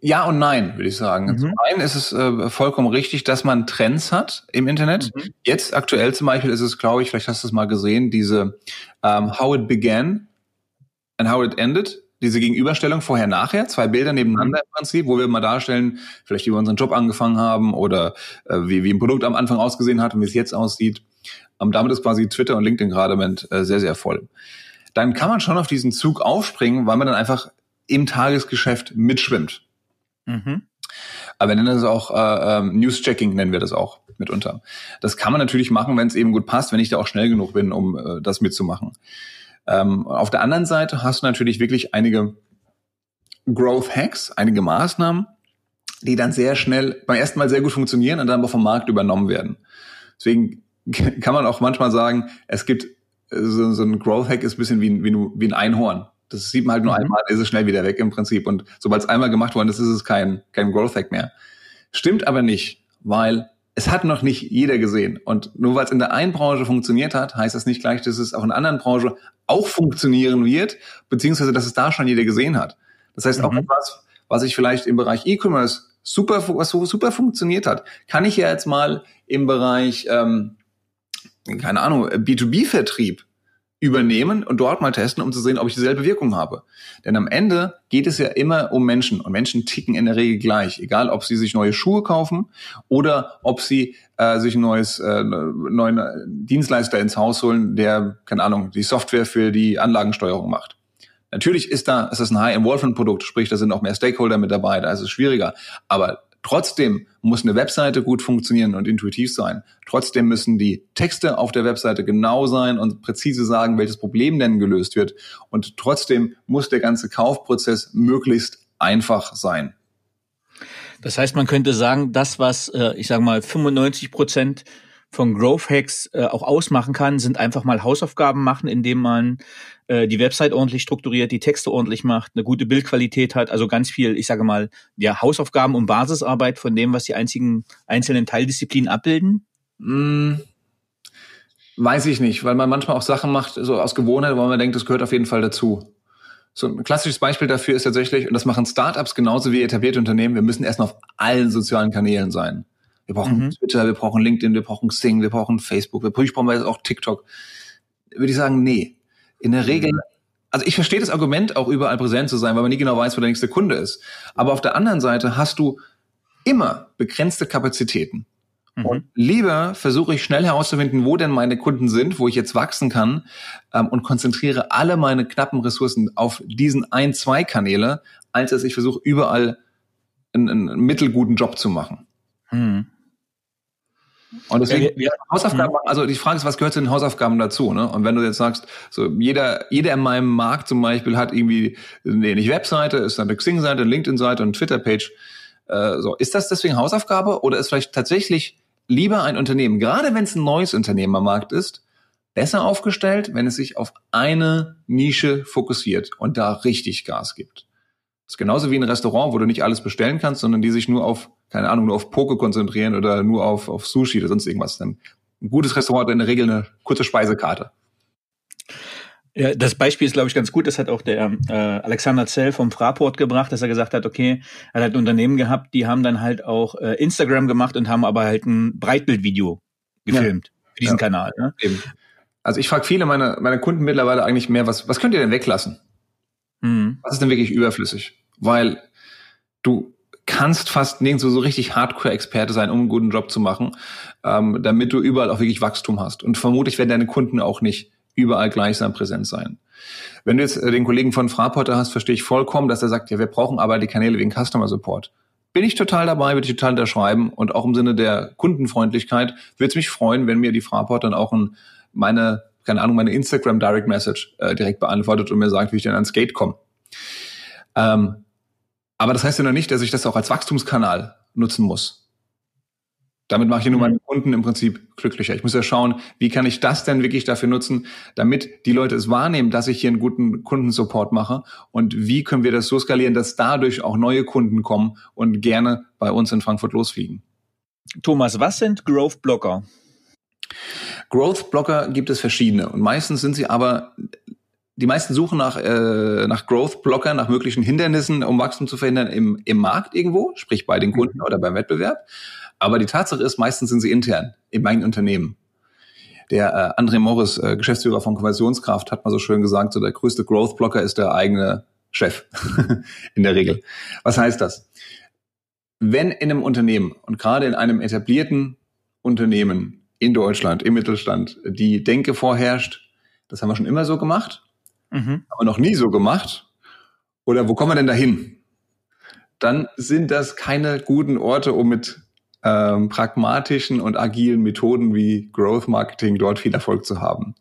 ja und nein würde ich sagen. Mhm. Zum einen ist es äh, vollkommen richtig, dass man Trends hat im Internet. Mhm. Jetzt aktuell zum Beispiel ist es, glaube ich, vielleicht hast du es mal gesehen, diese ähm, How it began and how it ended diese Gegenüberstellung vorher-nachher, zwei Bilder nebeneinander im Prinzip, wo wir mal darstellen, vielleicht wie wir unseren Job angefangen haben oder äh, wie, wie ein Produkt am Anfang ausgesehen hat und wie es jetzt aussieht. Ähm, damit ist quasi Twitter und LinkedIn gerade im Moment äh, sehr, sehr voll. Dann kann man schon auf diesen Zug aufspringen, weil man dann einfach im Tagesgeschäft mitschwimmt. Mhm. Aber wir nennen das auch äh, ähm, News-Checking, nennen wir das auch mitunter. Das kann man natürlich machen, wenn es eben gut passt, wenn ich da auch schnell genug bin, um äh, das mitzumachen. Ähm, auf der anderen Seite hast du natürlich wirklich einige Growth Hacks, einige Maßnahmen, die dann sehr schnell beim ersten Mal sehr gut funktionieren und dann aber vom Markt übernommen werden. Deswegen *laughs* kann man auch manchmal sagen, es gibt äh, so, so ein Growth Hack ist ein bisschen wie, wie, wie ein Einhorn. Das sieht man halt nur mhm. einmal, ist es schnell wieder weg im Prinzip. Und sobald es einmal gemacht worden ist, ist es kein, kein Growth Hack mehr. Stimmt aber nicht, weil es hat noch nicht jeder gesehen. Und nur weil es in der einen Branche funktioniert hat, heißt das nicht gleich, dass es auch in anderen Branche auch funktionieren wird, beziehungsweise dass es da schon jeder gesehen hat. Das heißt, mhm. auch etwas, was ich vielleicht im Bereich E-Commerce super, was super funktioniert hat, kann ich ja jetzt mal im Bereich, ähm, keine Ahnung, B2B-Vertrieb übernehmen und dort mal testen, um zu sehen, ob ich dieselbe Wirkung habe. Denn am Ende geht es ja immer um Menschen und Menschen ticken in der Regel gleich, egal ob sie sich neue Schuhe kaufen oder ob sie äh, sich ein neues äh, neuen Dienstleister ins Haus holen, der keine Ahnung die Software für die Anlagensteuerung macht. Natürlich ist da, es ist ein High-Involvement-Produkt, sprich, da sind auch mehr Stakeholder mit dabei, da ist es schwieriger. Aber Trotzdem muss eine Webseite gut funktionieren und intuitiv sein. Trotzdem müssen die Texte auf der Webseite genau sein und präzise sagen, welches Problem denn gelöst wird. Und trotzdem muss der ganze Kaufprozess möglichst einfach sein. Das heißt, man könnte sagen, das, was, äh, ich sage mal, 95 Prozent von Growth Hacks äh, auch ausmachen kann, sind einfach mal Hausaufgaben machen, indem man äh, die Website ordentlich strukturiert, die Texte ordentlich macht, eine gute Bildqualität hat, also ganz viel, ich sage mal, ja, Hausaufgaben und Basisarbeit von dem, was die einzigen einzelnen Teildisziplinen abbilden? Mm, weiß ich nicht, weil man manchmal auch Sachen macht, so aus Gewohnheit, wo man denkt, das gehört auf jeden Fall dazu. So ein klassisches Beispiel dafür ist tatsächlich, und das machen Startups genauso wie etablierte Unternehmen, wir müssen erstmal auf allen sozialen Kanälen sein. Wir brauchen mhm. Twitter, wir brauchen LinkedIn, wir brauchen Sing, wir brauchen Facebook, wir brauchen jetzt auch TikTok. Würde ich sagen, nee. In der Regel, also ich verstehe das Argument, auch überall präsent zu sein, weil man nie genau weiß, wo der nächste Kunde ist. Aber auf der anderen Seite hast du immer begrenzte Kapazitäten. Mhm. Und lieber versuche ich schnell herauszufinden, wo denn meine Kunden sind, wo ich jetzt wachsen kann ähm, und konzentriere alle meine knappen Ressourcen auf diesen ein, zwei Kanäle, als dass ich versuche, überall einen, einen mittelguten Job zu machen. Mhm. Und deswegen, ja, Hausaufgaben, mhm. also die Frage ist, was gehört zu den Hausaufgaben dazu? Ne? Und wenn du jetzt sagst, so jeder, jeder in meinem Markt zum Beispiel hat irgendwie nee, nicht Webseite, ist eine Xing-Seite, eine LinkedIn-Seite und eine Twitter-Page. Äh, so, ist das deswegen Hausaufgabe oder ist vielleicht tatsächlich lieber ein Unternehmen, gerade wenn es ein neues Unternehmen am Markt ist, besser aufgestellt, wenn es sich auf eine Nische fokussiert und da richtig Gas gibt? Das ist genauso wie ein Restaurant, wo du nicht alles bestellen kannst, sondern die sich nur auf keine Ahnung, nur auf Poke konzentrieren oder nur auf, auf Sushi oder sonst irgendwas. Ein gutes Restaurant hat in der Regel eine kurze Speisekarte. Ja, das Beispiel ist, glaube ich, ganz gut. Das hat auch der äh, Alexander Zell vom Fraport gebracht, dass er gesagt hat, okay, er hat halt ein Unternehmen gehabt, die haben dann halt auch äh, Instagram gemacht und haben aber halt ein Breitbildvideo gefilmt ja. für diesen ja. Kanal. Ne? Eben. Also ich frage viele meiner meine Kunden mittlerweile eigentlich mehr, was, was könnt ihr denn weglassen? Mhm. Was ist denn wirklich überflüssig? Weil du kannst fast nirgendwo so richtig Hardcore-Experte sein, um einen guten Job zu machen, ähm, damit du überall auch wirklich Wachstum hast. Und vermutlich werden deine Kunden auch nicht überall gleichsam präsent sein. Wenn du jetzt äh, den Kollegen von Fraporter hast, verstehe ich vollkommen, dass er sagt, ja, wir brauchen aber die Kanäle wegen Customer Support. Bin ich total dabei, würde ich total unterschreiben. Und auch im Sinne der Kundenfreundlichkeit würde es mich freuen, wenn mir die Fraport dann auch ein, meine, keine Ahnung, meine Instagram Direct Message äh, direkt beantwortet und mir sagt, wie ich denn ans Gate komme. Ähm, aber das heißt ja noch nicht, dass ich das auch als Wachstumskanal nutzen muss. Damit mache ich ja nur mhm. meine Kunden im Prinzip glücklicher. Ich muss ja schauen, wie kann ich das denn wirklich dafür nutzen, damit die Leute es wahrnehmen, dass ich hier einen guten Kundensupport mache und wie können wir das so skalieren, dass dadurch auch neue Kunden kommen und gerne bei uns in Frankfurt losfliegen. Thomas, was sind Growth Blocker? Growth Blocker gibt es verschiedene und meistens sind sie aber die meisten suchen nach, äh, nach Growth-Blocker, nach möglichen Hindernissen, um Wachstum zu verhindern im, im Markt irgendwo, sprich bei den Kunden mhm. oder beim Wettbewerb. Aber die Tatsache ist, meistens sind sie intern im eigenen Unternehmen. Der äh, André Morris, äh, Geschäftsführer von Konversionskraft, hat mal so schön gesagt, so der größte Growth-Blocker ist der eigene Chef *laughs* in der Regel. Was heißt das? Wenn in einem Unternehmen und gerade in einem etablierten Unternehmen in Deutschland, im Mittelstand, die Denke vorherrscht, das haben wir schon immer so gemacht, mhm. aber noch nie so gemacht. Oder wo kommen wir denn dahin? Dann sind das keine guten Orte, um mit ähm, pragmatischen und agilen Methoden wie Growth Marketing dort viel Erfolg zu haben.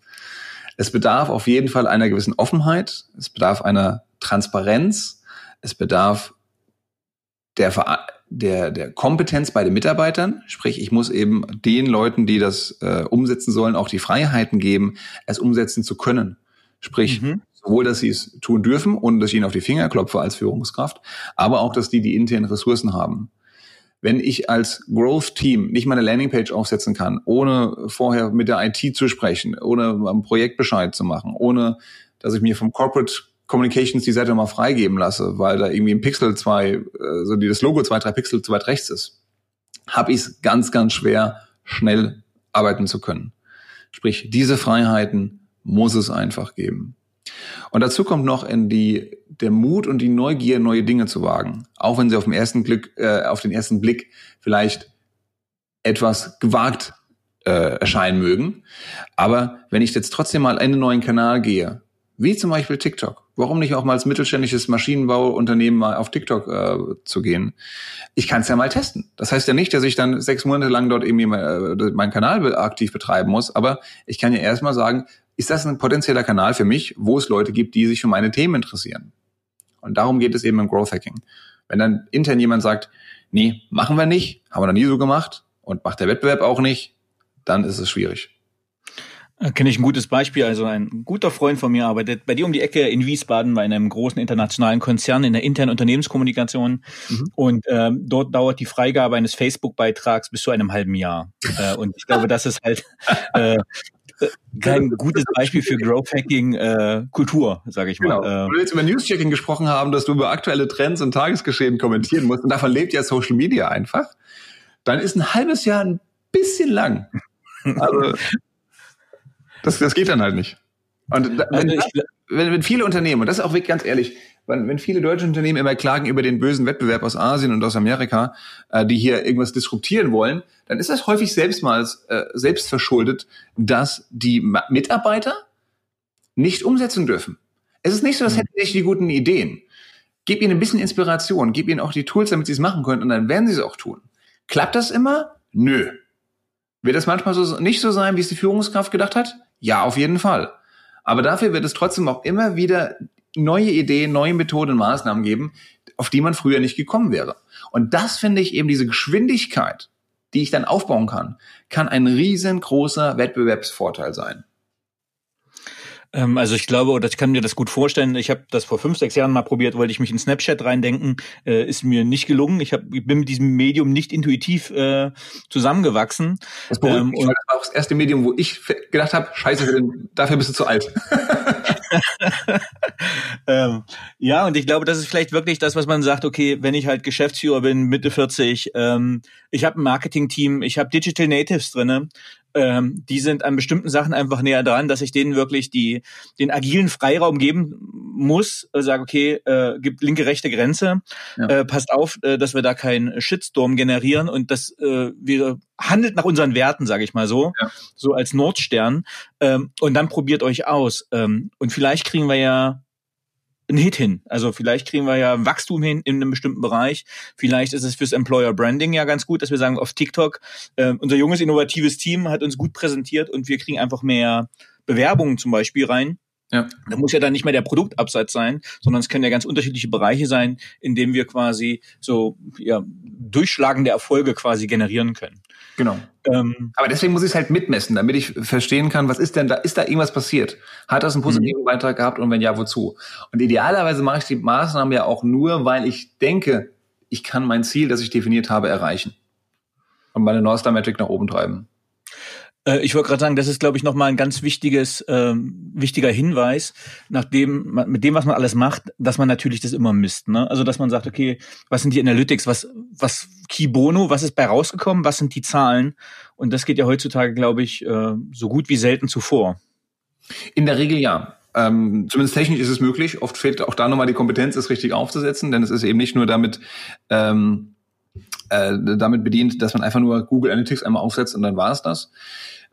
Es bedarf auf jeden Fall einer gewissen Offenheit, es bedarf einer Transparenz, es bedarf der, der, der Kompetenz bei den Mitarbeitern, sprich ich muss eben den Leuten, die das äh, umsetzen sollen, auch die Freiheiten geben, es umsetzen zu können. Sprich, mhm. sowohl, dass sie es tun dürfen und dass ich ihnen auf die Finger klopfe als Führungskraft, aber auch, dass die die internen Ressourcen haben. Wenn ich als Growth-Team nicht meine Landingpage aufsetzen kann, ohne vorher mit der IT zu sprechen, ohne einen Projektbescheid zu machen, ohne dass ich mir vom Corporate Communications die Seite mal freigeben lasse, weil da irgendwie ein Pixel zwei, äh, so die das Logo zwei, drei Pixel zu weit rechts ist, habe ich es ganz, ganz schwer, schnell arbeiten zu können. Sprich, diese Freiheiten muss es einfach geben. Und dazu kommt noch in die, der Mut und die Neugier, neue Dinge zu wagen. Auch wenn sie auf, dem ersten Glück, äh, auf den ersten Blick vielleicht etwas gewagt äh, erscheinen mögen. Aber wenn ich jetzt trotzdem mal in einen neuen Kanal gehe, wie zum Beispiel TikTok, warum nicht auch mal als mittelständisches Maschinenbauunternehmen mal auf TikTok äh, zu gehen? Ich kann es ja mal testen. Das heißt ja nicht, dass ich dann sechs Monate lang dort irgendwie äh, meinen Kanal aktiv betreiben muss, aber ich kann ja erstmal sagen, ist das ein potenzieller Kanal für mich, wo es Leute gibt, die sich für meine Themen interessieren. Und darum geht es eben im Growth Hacking. Wenn dann intern jemand sagt, nee, machen wir nicht, haben wir noch nie so gemacht und macht der Wettbewerb auch nicht, dann ist es schwierig. Äh, Kenne ich ein gutes Beispiel. Also ein guter Freund von mir arbeitet bei dir um die Ecke in Wiesbaden bei einem großen internationalen Konzern in der internen Unternehmenskommunikation. Mhm. Und ähm, dort dauert die Freigabe eines Facebook-Beitrags bis zu einem halben Jahr. äh, und ich glaube, das ist halt äh, kein *laughs* gutes Beispiel für Growth Hacking äh, Kultur, sage ich mal. Genau. Wir jetzt über News-Checking gesprochen haben, dass du über aktuelle Trends und Tagesgeschehen kommentieren musst und davon lebt ja Social Media einfach. Dann ist ein halbes Jahr ein bisschen lang. *laughs* Also das, das geht dann halt nicht. Und da, wenn, also wenn, wenn viele Unternehmen, und das ist auch wirklich ganz ehrlich, wenn, wenn viele deutsche Unternehmen immer klagen über den bösen Wettbewerb aus Asien und aus Amerika, äh, die hier irgendwas disruptieren wollen, dann ist das häufig selbst mal äh, selbst verschuldet, dass die Mitarbeiter nicht umsetzen dürfen. Es ist nicht so, als mhm. hätten sie nicht die guten Ideen. Gib ihnen ein bisschen Inspiration, gib ihnen auch die Tools, damit sie es machen können, und dann werden sie es auch tun. Klappt das immer? Nö. Wird das manchmal so nicht so sein, wie es die Führungskraft gedacht hat? Ja, auf jeden Fall. Aber dafür wird es trotzdem auch immer wieder neue Ideen, neue Methoden, Maßnahmen geben, auf die man früher nicht gekommen wäre. Und das finde ich eben diese Geschwindigkeit, die ich dann aufbauen kann, kann ein riesengroßer Wettbewerbsvorteil sein. Ähm, also ich glaube, oder ich kann mir das gut vorstellen. Ich habe das vor fünf, sechs Jahren mal probiert, wollte ich mich in Snapchat reindenken, äh, ist mir nicht gelungen. Ich, hab, ich bin mit diesem Medium nicht intuitiv äh, zusammengewachsen. Das, ähm, mich, und das war auch das erste Medium, wo ich gedacht habe, scheiße, dafür bist du zu alt. *laughs* ähm, ja, und ich glaube, das ist vielleicht wirklich das, was man sagt, okay, wenn ich halt Geschäftsführer bin, Mitte 40, ähm, ich habe ein Marketing-Team, ich habe Digital Natives drinne, ähm, die sind an bestimmten Sachen einfach näher dran, dass ich denen wirklich die, den agilen Freiraum geben muss, äh, sage, okay, äh, gibt linke, rechte Grenze, ja. äh, passt auf, äh, dass wir da keinen Shitstorm generieren und dass äh, wir handelt nach unseren Werten, sage ich mal so, ja. so als Nordstern ähm, und dann probiert euch aus ähm, und vielleicht kriegen wir ja einen Hit hin. Also vielleicht kriegen wir ja Wachstum hin in einem bestimmten Bereich. Vielleicht ist es fürs Employer Branding ja ganz gut, dass wir sagen, auf TikTok, äh, unser junges, innovatives Team hat uns gut präsentiert und wir kriegen einfach mehr Bewerbungen zum Beispiel rein. Ja. Da muss ja dann nicht mehr der Produktabsatz sein, sondern es können ja ganz unterschiedliche Bereiche sein, in denen wir quasi so ja, durchschlagende Erfolge quasi generieren können. Genau. Ähm, Aber deswegen muss ich es halt mitmessen, damit ich verstehen kann, was ist denn da, ist da irgendwas passiert? Hat das einen positiven mhm. Beitrag gehabt und wenn ja, wozu? Und idealerweise mache ich die Maßnahmen ja auch nur, weil ich denke, ich kann mein Ziel, das ich definiert habe, erreichen. Und meine North Star Metric nach oben treiben. Äh, ich wollte gerade sagen, das ist, glaube ich, nochmal ein ganz wichtiges, ähm, wichtiger Hinweis, nachdem mit dem, was man alles macht, dass man natürlich das immer misst. Ne? Also dass man sagt, okay, was sind die Analytics, was, was Key Bono, was ist bei rausgekommen, was sind die Zahlen? Und das geht ja heutzutage, glaube ich, äh, so gut wie selten zuvor. In der Regel ja. Ähm, zumindest technisch ist es möglich. Oft fehlt auch da nochmal die Kompetenz, es richtig aufzusetzen, denn es ist eben nicht nur damit ähm, äh, damit bedient, dass man einfach nur Google Analytics einmal aufsetzt und dann war es das.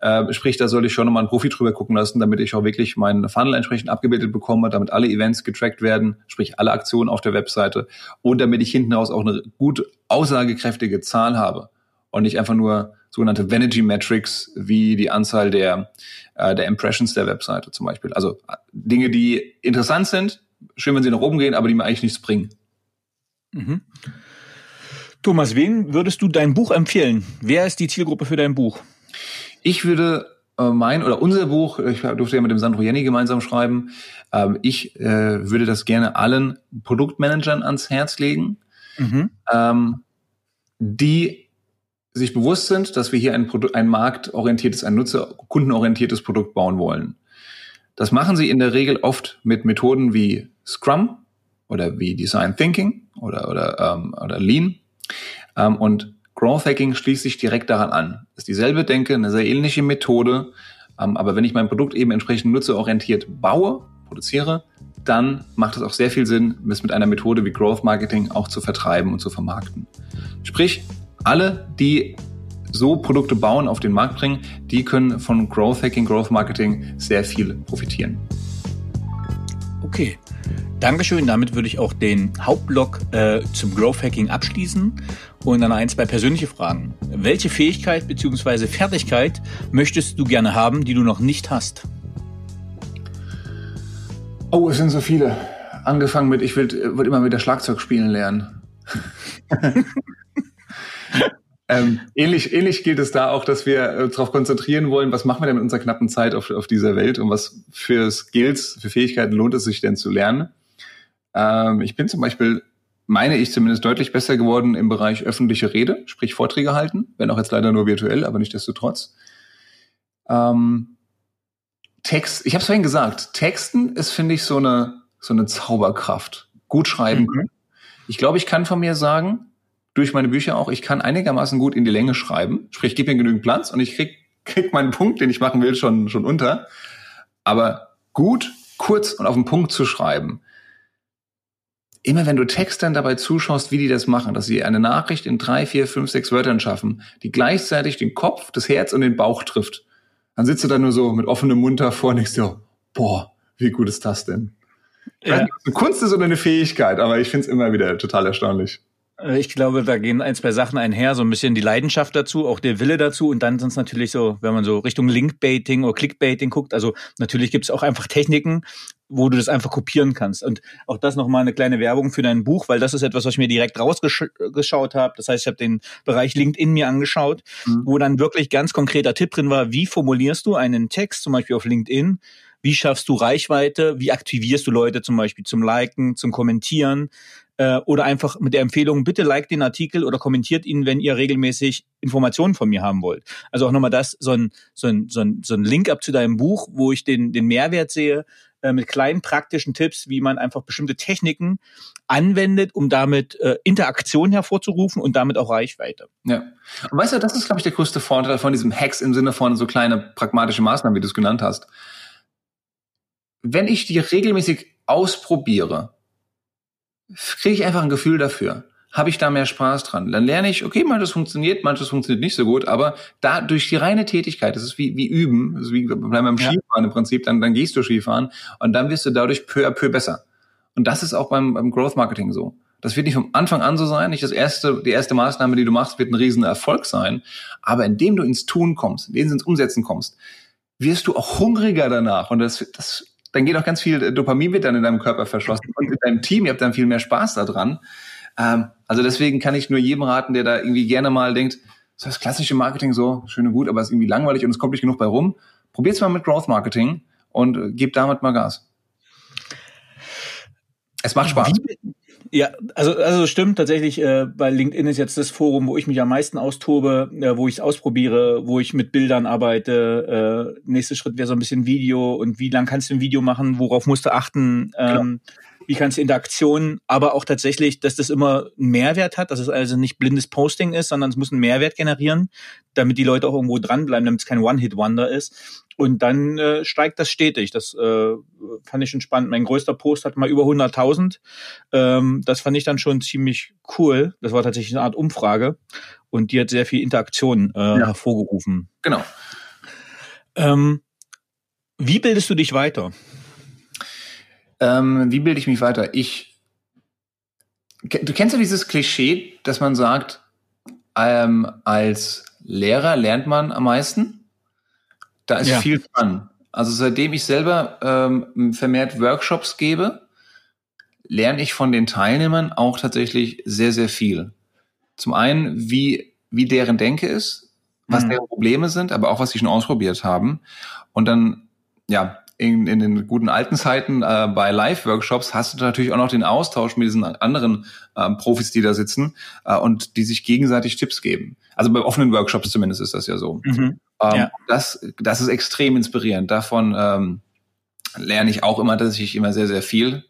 Äh, sprich, da sollte ich schon nochmal einen Profi drüber gucken lassen, damit ich auch wirklich meinen Funnel entsprechend abgebildet bekomme, damit alle Events getrackt werden, sprich alle Aktionen auf der Webseite und damit ich hinten raus auch eine gut aussagekräftige Zahl habe und nicht einfach nur sogenannte Vanity Metrics wie die Anzahl der, äh, der Impressions der Webseite zum Beispiel. Also äh, Dinge, die interessant sind, schön, wenn sie nach oben gehen, aber die mir eigentlich nichts bringen. Mhm. Thomas, wen würdest du dein Buch empfehlen? Wer ist die Zielgruppe für dein Buch? Ich würde äh, mein oder unser Buch, ich durfte ja mit dem Sandro Jenny gemeinsam schreiben, ähm, ich äh, würde das gerne allen Produktmanagern ans Herz legen, mhm. ähm, die sich bewusst sind, dass wir hier ein, Produkt, ein marktorientiertes, ein nutzer, kundenorientiertes Produkt bauen wollen. Das machen sie in der Regel oft mit Methoden wie Scrum oder wie Design Thinking oder, oder, ähm, oder Lean. Und Growth Hacking schließt sich direkt daran an. Ist dieselbe Denke, eine sehr ähnliche Methode. Ähm, aber wenn ich mein Produkt eben entsprechend nutzerorientiert baue, produziere, dann macht es auch sehr viel Sinn, es mit einer Methode wie Growth Marketing auch zu vertreiben und zu vermarkten. Sprich, alle, die so Produkte bauen, auf den Markt bringen, die können von Growth Hacking, Growth Marketing sehr viel profitieren. Okay. Dankeschön. Damit würde ich auch den Hauptblock äh, zum Growth Hacking abschließen und dann ein, zwei persönliche Fragen. Welche Fähigkeit bzw. Fertigkeit möchtest du gerne haben, die du noch nicht hast? Oh, es sind so viele. Angefangen mit, ich will, will immer wieder Schlagzeug spielen lernen. *laughs* Ähm, ähnlich, ähnlich gilt es da auch, dass wir äh, darauf konzentrieren wollen, was machen wir denn mit unserer knappen Zeit auf, auf dieser Welt und was für Skills, für Fähigkeiten lohnt es sich denn zu lernen. Ähm, ich bin zum Beispiel, meine ich zumindest, deutlich besser geworden im Bereich öffentliche Rede, sprich Vorträge halten, wenn auch jetzt leider nur virtuell, aber nicht desto trotz. Ähm, Text, ich habe es vorhin gesagt, Texten ist, finde ich, so eine, so eine Zauberkraft. Gut schreiben. Mhm. Ich glaube, ich kann von mir sagen, durch meine Bücher auch, ich kann einigermaßen gut in die Länge schreiben. Sprich, gib mir genügend Platz und ich krieg, krieg meinen Punkt, den ich machen will, schon, schon unter. Aber gut, kurz und auf den Punkt zu schreiben. Immer wenn du Textern dabei zuschaust, wie die das machen, dass sie eine Nachricht in drei, vier, fünf, sechs Wörtern schaffen, die gleichzeitig den Kopf, das Herz und den Bauch trifft, dann sitzt du da nur so mit offenem Mund davor und denkst dir, boah, wie gut ist das denn? Ja. Nicht, eine Kunst ist oder eine Fähigkeit, aber ich finde es immer wieder total erstaunlich. Äh, ich glaube, da gehen ein, zwei Sachen einher, so ein bisschen die Leidenschaft dazu, auch der Wille dazu und dann sind es natürlich so, wenn man so Richtung Linkbaiting oder Clickbaiting guckt, also natürlich gibt es auch einfach Techniken, wo du das einfach kopieren kannst. Und auch das nochmal eine kleine Werbung für dein Buch, weil das ist etwas, was ich mir direkt rausgeschaut habe. Das heißt, ich habe den Bereich LinkedIn mir angeschaut, mhm. wo dann wirklich ganz konkreter Tipp drin war, wie formulierst du einen Text zum Beispiel auf LinkedIn, wie schaffst du Reichweite? Wie aktivierst du Leute zum Beispiel zum Liken, zum Kommentieren? Äh, oder einfach mit der Empfehlung, bitte liked den Artikel oder kommentiert ihn, wenn ihr regelmäßig Informationen von mir haben wollt. Also auch nochmal das, so ein, so ein, so ein, so ein Link up zu deinem Buch, wo ich den, den Mehrwert sehe, äh, mit kleinen praktischen Tipps, wie man einfach bestimmte Techniken anwendet, um damit äh, Interaktion hervorzurufen und damit auch Reichweite. Ja. Und weißt du, das ist, glaube ich, der größte Vorteil von diesem Hacks im Sinne von so kleine pragmatische Maßnahmen, wie du es genannt hast wenn ich die regelmäßig ausprobiere, kriege ich einfach ein Gefühl dafür. Habe ich da mehr Spaß dran? Dann lerne ich, okay, manches funktioniert, manches funktioniert nicht so gut, aber da durch die reine Tätigkeit, das ist wie, wie üben, das ist wie bleiben beim. Skifahren im Prinzip, dann, dann gehst du Skifahren und dann wirst du dadurch peu à peu besser. Und das ist auch beim, beim Growth Marketing so. Das wird nicht vom Anfang an so sein, nicht das erste, die erste Maßnahme, die du machst, wird ein riesen Erfolg sein. Aber indem du ins Tun kommst, indem du ins Umsetzen kommst, wirst du auch hungriger danach. Und das, das dann geht auch ganz viel Dopamin wird dann in deinem Körper verschlossen und in deinem Team, ihr habt dann viel mehr Spaß daran. Ähm, also deswegen kann ich nur jedem raten, der da irgendwie gerne mal denkt, so das klassische Marketing so, schön und gut, aber es ist irgendwie langweilig und es kommt nicht genug bei rum. Probiert's mal mit Growth Marketing und äh, gebt damit mal Gas. Es macht Spaß. Wie, ja, also, also stimmt tatsächlich, äh, bei LinkedIn ist jetzt das Forum, wo ich mich am meisten austobe, äh, wo ich es ausprobiere, wo ich mit Bildern arbeite. Äh, nächster Schritt wäre so ein bisschen Video und wie lang kannst du ein Video machen, worauf musst du achten, ähm, wie kannst du Interaktionen, aber auch tatsächlich, dass das immer einen Mehrwert hat, dass es also nicht blindes Posting ist, sondern es muss einen Mehrwert generieren, damit die Leute auch irgendwo dranbleiben, damit es kein One-Hit-Wonder ist. Und dann äh, steigt das stetig. Das äh, fand ich schon spannend. Mein größter Post hat mal über 100.000. Ähm, das fand ich dann schon ziemlich cool. Das war tatsächlich eine Art Umfrage und die hat sehr viel Interaktion äh, ja. hervorgerufen. Genau. Ähm, wie bildest du dich weiter? Ähm, wie bilde ich mich weiter? Ich, du kennst ja dieses Klischee, dass man sagt, ähm, als Lehrer lernt man am meisten. Da ist ja. viel dran. Also seitdem ich selber ähm, vermehrt Workshops gebe, lerne ich von den Teilnehmern auch tatsächlich sehr, sehr viel. Zum einen, wie, wie deren Denke ist, was mhm. deren Probleme sind, aber auch was sie schon ausprobiert haben. Und dann, ja, in, in den guten alten Zeiten äh, bei Live-Workshops hast du natürlich auch noch den Austausch mit diesen anderen ähm, Profis, die da sitzen äh, und die sich gegenseitig Tipps geben. Also bei offenen Workshops zumindest ist das ja so. Mhm. Ähm, ja. Das, das ist extrem inspirierend. Davon ähm, lerne ich auch immer, dass ich immer sehr, sehr viel.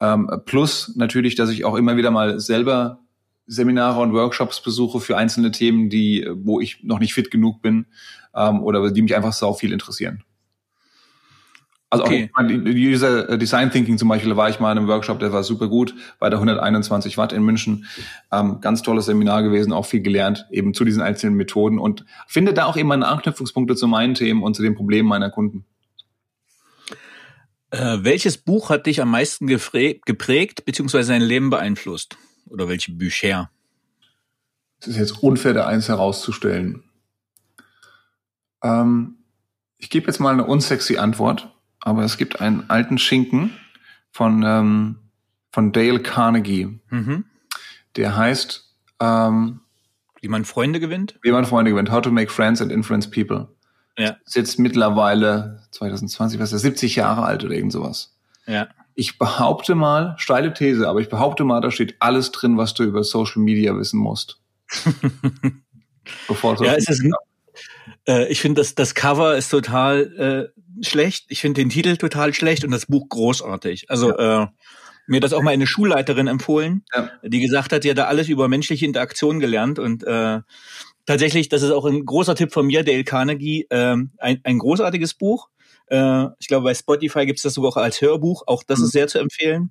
Ähm, plus natürlich, dass ich auch immer wieder mal selber Seminare und Workshops besuche für einzelne Themen, die, wo ich noch nicht fit genug bin ähm, oder die mich einfach sau viel interessieren. Also okay. auch User äh, Design Thinking zum Beispiel, da war ich mal in einem Workshop, der war super gut, bei der 121 Watt in München. Ähm, ganz tolles Seminar gewesen, auch viel gelernt, eben zu diesen einzelnen Methoden und finde da auch eben meine Anknüpfungspunkte zu meinen Themen und zu den Problemen meiner Kunden. Äh, welches Buch hat dich am meisten geprägt, beziehungsweise dein Leben beeinflusst? Oder welche Bücher? Es ist jetzt unfair, da eins herauszustellen. Ähm, ich gebe jetzt mal eine unsexy Antwort aber es gibt einen alten Schinken von, ähm, von Dale Carnegie. Mhm. Der heißt ähm, Wie man Freunde gewinnt? Wie man Freunde gewinnt. How to make friends and influence people. Ja. Ist jetzt mittlerweile 2020, was ist das, 70 Jahre alt oder irgend sowas. Ja. Ich behaupte mal, steile These, aber ich behaupte mal, da steht alles drin, was du über Social Media wissen musst. *laughs* Bevor ja, es ist, äh, ich finde, das, das Cover ist total äh, schlecht. Ich finde den Titel total schlecht und das Buch großartig. Also ja. äh, mir das auch mal eine Schulleiterin empfohlen, ja. die gesagt hat, sie hat da alles über menschliche Interaktion gelernt und äh, tatsächlich, das ist auch ein großer Tipp von mir, Dale Carnegie, äh, ein, ein großartiges Buch. Äh, ich glaube, bei Spotify gibt es das sogar auch als Hörbuch. Auch das mhm. ist sehr zu empfehlen.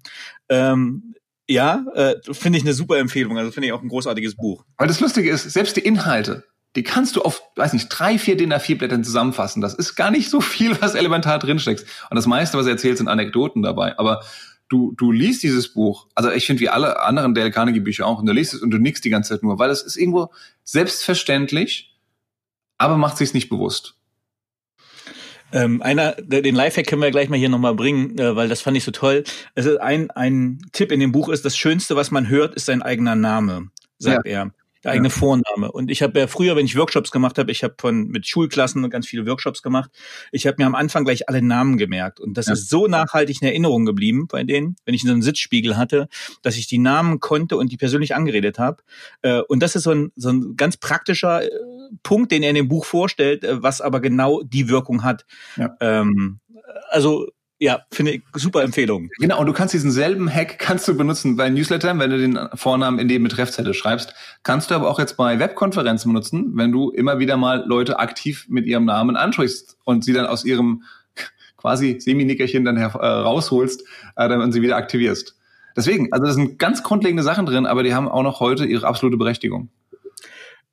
Ähm, ja, äh, finde ich eine super Empfehlung. Also finde ich auch ein großartiges Buch. Weil das Lustige ist, selbst die Inhalte, die kannst du auf, weiß nicht, drei, vier DIN A4 Blättern zusammenfassen. Das ist gar nicht so viel, was elementar drinsteckt. Und das meiste, was er erzählt, sind Anekdoten dabei. Aber du, du liest dieses Buch, also ich finde wie alle anderen Dale Carnegie Bücher auch, und du liest es und du nickst die ganze Zeit nur, weil es ist irgendwo selbstverständlich, aber macht sich's nicht bewusst. Ähm, einer, den Lifehack können wir gleich mal hier nochmal bringen, äh, weil das fand ich so toll. Also ein, ein Tipp in dem Buch ist, das Schönste, was man hört, ist sein eigener Name, sagt ja. er der eigene ja. Vorname. Und ich habe ja früher, wenn ich Workshops gemacht habe, ich habe von mit Schulklassen ganz viele Workshops gemacht. Ich habe mir am Anfang gleich alle Namen gemerkt und das ja. ist so nachhaltig in Erinnerung geblieben bei denen, wenn ich so einen Sitzspiegel hatte, dass ich die Namen konnte und die persönlich angeredet habe. Äh, und das ist so ein, so ein ganz praktischer äh, Punkt, den er in dem Buch vorstellt, äh, was aber genau die Wirkung hat. Ja. Ähm, also ja, finde ich super Empfehlung. Genau, und du kannst diesen selben Hack kannst du benutzen bei Newslettern, wenn du den Vornamen in dem Betreffzettel schreibst. Kannst du aber auch jetzt bei Webkonferenzen benutzen, wenn du immer wieder mal Leute aktiv mit ihrem Namen ansprichst und sie dann aus ihrem *laughs* quasi Semi-Nickerchen dann her, äh, rausholst, äh, dann sie wieder aktivierst. Deswegen, also das sind ganz grundlegende Sachen drin, aber die haben auch noch heute ihre absolute Berechtigung.